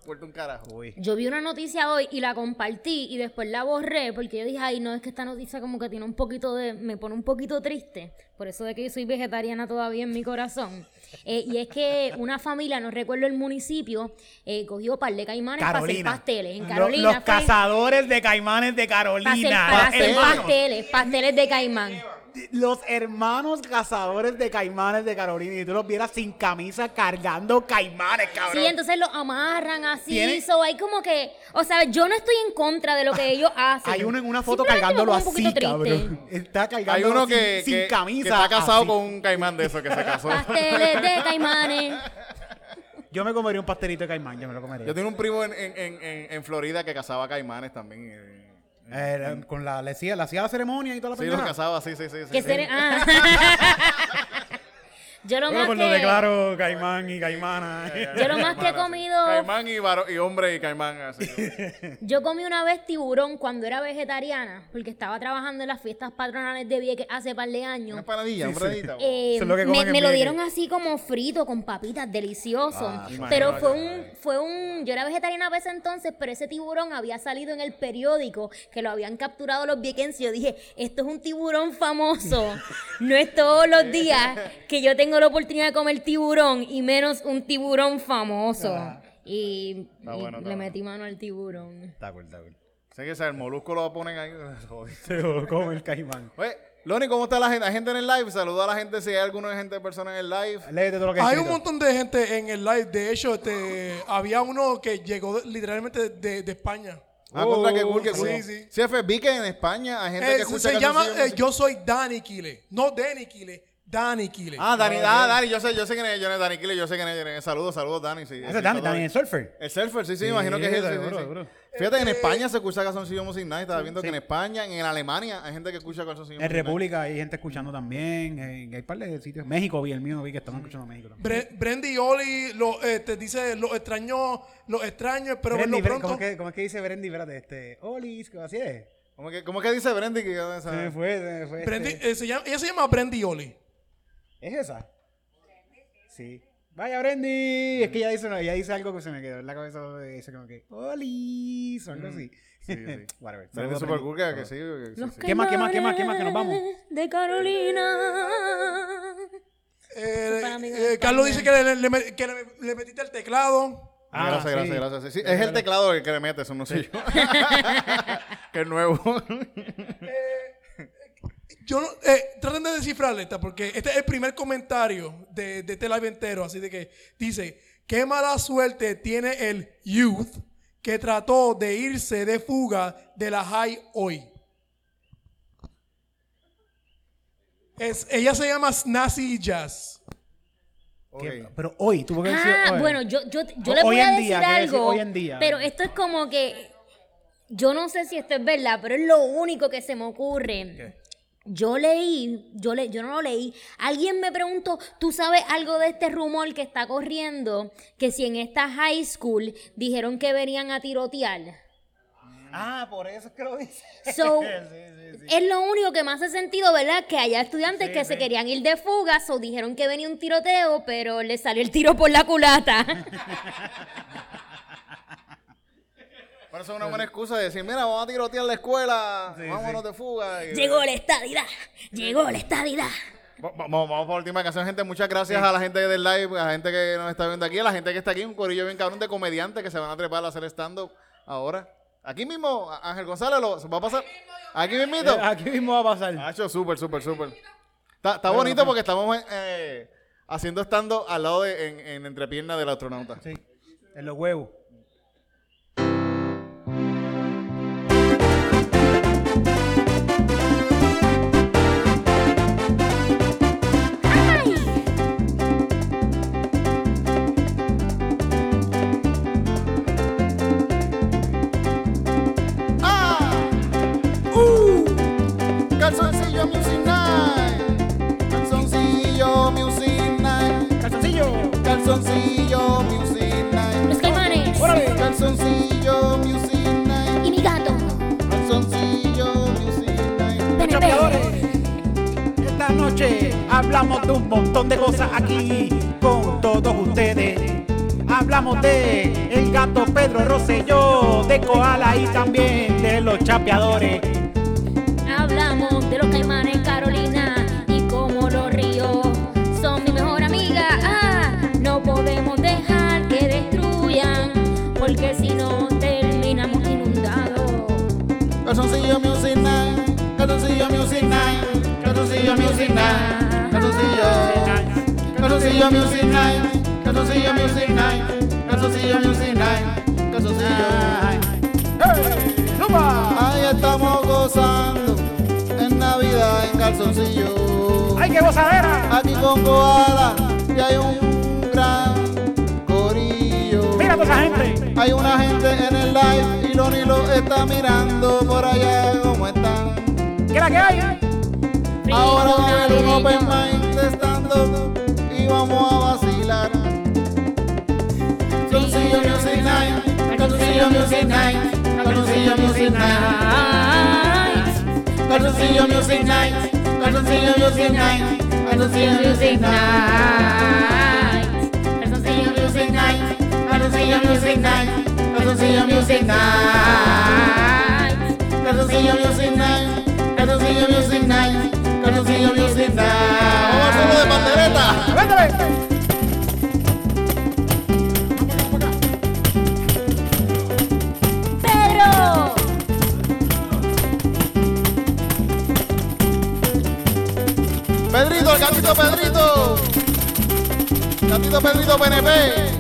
puerto un carajo. Uy. Yo vi una noticia hoy y la compartí y después la borré porque yo dije, ay, no, es que esta noticia como que tiene un poquito de, me pone un poquito triste, por eso de que yo soy vegetariana todavía en mi corazón. Eh, y es que una familia, no recuerdo el municipio, eh, cogió par de caimanes para hacer Carolina. pasteles. En Carolina los fue cazadores de caimanes de para hacer, Carolina. para hacer pasteles, pasteles de caimán. Los hermanos cazadores de caimanes de Carolina. Y tú los vieras sin camisa cargando caimanes, cabrón. Sí, entonces los amarran así. Tiene- So, hay como que, o sea, yo no estoy en contra de lo que ellos hacen. Hay uno en una foto cargándolo un así, cabrón. Está cargándolo Hay uno sin, que, sin que- camisa. que está casado así. con un caimán de esos que se casó. Pasteles de caimanes. Yo me comería un pastelito de caimán, yo me lo comería. Yo tengo un primo en, en, en, en- en Florida que cazaba caimanes también. Eh, Eh, con la, le hacía, le hacía la ceremonia y toda la Sí, los cazaba, sí, sí, sí. sí, Que sí. ser- ah. Yo lo Bueno, más pues que, lo declaro caimán y caimana. yo lo más que he comido, Caimán y, varo- y hombre y caimán así. yo comí una vez tiburón cuando era vegetariana, porque estaba trabajando en las fiestas patronales de Vieques hace par de años. Una panadilla, un redita. Eh, Eso es lo que me, me lo dieron así como frito, con papitas, delicioso. Ah, pero fue un, fue un, yo era vegetariana a ese entonces, pero ese tiburón había salido en el periódico que lo habían capturado los viequenses. Yo dije, esto es un tiburón famoso. no es todos los días que yo tengo la oportunidad de comer tiburón y menos un tiburón famoso. Y, Está y bueno, está le bueno. metí mano al tiburón. Está cool, está cool. Sé que el molusco lo ponen ahí. Se lo come el caimán. Oye, Loni, ¿cómo está la gente? ¿Hay gente en el live? Saluda a la gente si hay alguna gente, persona en el live. Léete todo lo que Hay un montón de gente en el live. De hecho, este, había uno que llegó de- literalmente de, de España. Ah, contra que cool, que cool. sí, sí. Sí, F, vi que en España hay gente Eh, que se- escucha se llama eh, Yo soy Dani Kile. No Danny Kile, Dani Kile. Ah, Dani, ah, Dani, yo sé, yo sé quién es, yo es Dani Kile, yo sé quién es. Saludos, saludos, Dani. Sí, Ese es Dani, Dani, el surfer. El surfer, sí, sí, imagino que es él. sí, sí, seguro, sí. seguro. Fíjate, Eh, en España se escucha Calzoncillo Music Night. Estaba viendo que en España, en Alemania, hay gente que escucha Calzoncillo En Music Night. República hay gente escuchando también. En, hay un par de sitios. México vi el mío, vi que estaban escuchando México también. Bre- Brendy Oli lo, eh, te dice lo extraño, lo extraño, espero Brendy, verlo Bre- pronto. ¿cómo, es que, ¿Cómo es que dice Brendy? Espérate, este. Olis, ¿qué así es? ¿Cómo que, cómo que dice Brendy? Que Se me fue, se me fue. Brendy- este- eh, se llama- ella se llama Brendy Oli. ¿Es esa? Sí. Vaya, Brendy. Es que ella dice, ella dice algo que se me quedó en la cabeza. Dice como que, Olis, o algo así. sí, sí. Whatever. Brendy Super cool que, que sí. que sí, sí. ¿Qué más, qué más, qué más, qué más? Que nos vamos. De Carolina. Eh, eh, de Carlos dice que, le, le- le- que le- le metiste el teclado. Ah, gracias, sí. gracias, gracias. Sí, sí, es el teclado el que le mete, eso no soy yo. que es nuevo. Yo no- eh, traten de descifrarle esta, porque este es el primer comentario de, de este live entero. Así de que dice: Qué mala suerte tiene el youth que trató de irse de fuga de la high hoy. Es, ella se llama Snazzy Jazz. Pero hoy, tuvo que decir Ah, hoy. bueno, yo, yo, yo le voy a decir día, quiere decir algo. hoy en día. Pero esto es como que. Yo no sé si esto es verdad, pero es lo único que se me ocurre. Yo leí, yo, le, yo no lo leí. Alguien me preguntó, ¿tú sabes algo de este rumor que está corriendo? Que si en esta high school dijeron que venían a tirotear. Ah, por eso es que lo dice. So, Sí, sí, sí. es lo único que me hace sentido, ¿verdad? Que haya estudiantes que se querían ir de fuga, o dijeron que venía un tiroteo, pero le salió el tiro por la culata. Eso es una buena excusa de decir, mira, vamos a tirotear la escuela, vámonos de fuga. y- llegó la estadidad, llegó la estadidad. Va- Vamos, vamos por la última canción, gente. Muchas gracias a la gente del live, a la gente que nos está viendo aquí, a la gente que está aquí. Un corillo bien cabrón de comediantes que se van a trepar a hacer stand-up ahora. Aquí mismo, Ángel González, lo, ¿se va a pasar? Aquí mismito. Eh, Aquí mismo va a pasar. Hacho, súper, súper, súper. Está, está bonito porque estamos eh, haciendo stand-up al lado de, en, en entrepierna del astronauta. Sí, en los huevos. Calzoncillo Music. ¡Calzoncillo! Calzoncillo Music. Los. Calzoncillo. Y mi gato. Calzoncillo Music Night. PNP. Esta noche hablamos de un montón de cosas aquí con todos ustedes. Hablamos de el gato Pedro Rosselló, de Koala y también de los chapeadores. Music Night. Calzoncillo Music Night. Calzoncillo. Calzoncillo Music Night. Calzoncillo Music Night. Calzoncillo Music Night. Calzoncillo. Ahí estamos gozando en Navidad en calzoncillo. ¡Ay, qué gozadera! Aquí con Koala y hay un gran corillo. ¡Mira toda esa gente! Hay una gente en el live y Loni lo está mirando por allá cómo están. ¿Qué la que hay, eh? Ahora viene un open mind estando y vamos a vacilar. Concilio Music Night, Concilio Music Night, Concilio Music Night. Concilio Music Night, Concilio Music Night, Concilio Music Night. Music Night, Music Night, Music Music Night. Calzoncillo Music Night. Vamos a hacerlo de pandereta. ¡Pedro! Pedrito, el gatito Pedrito. Gatito Pedrito PNP.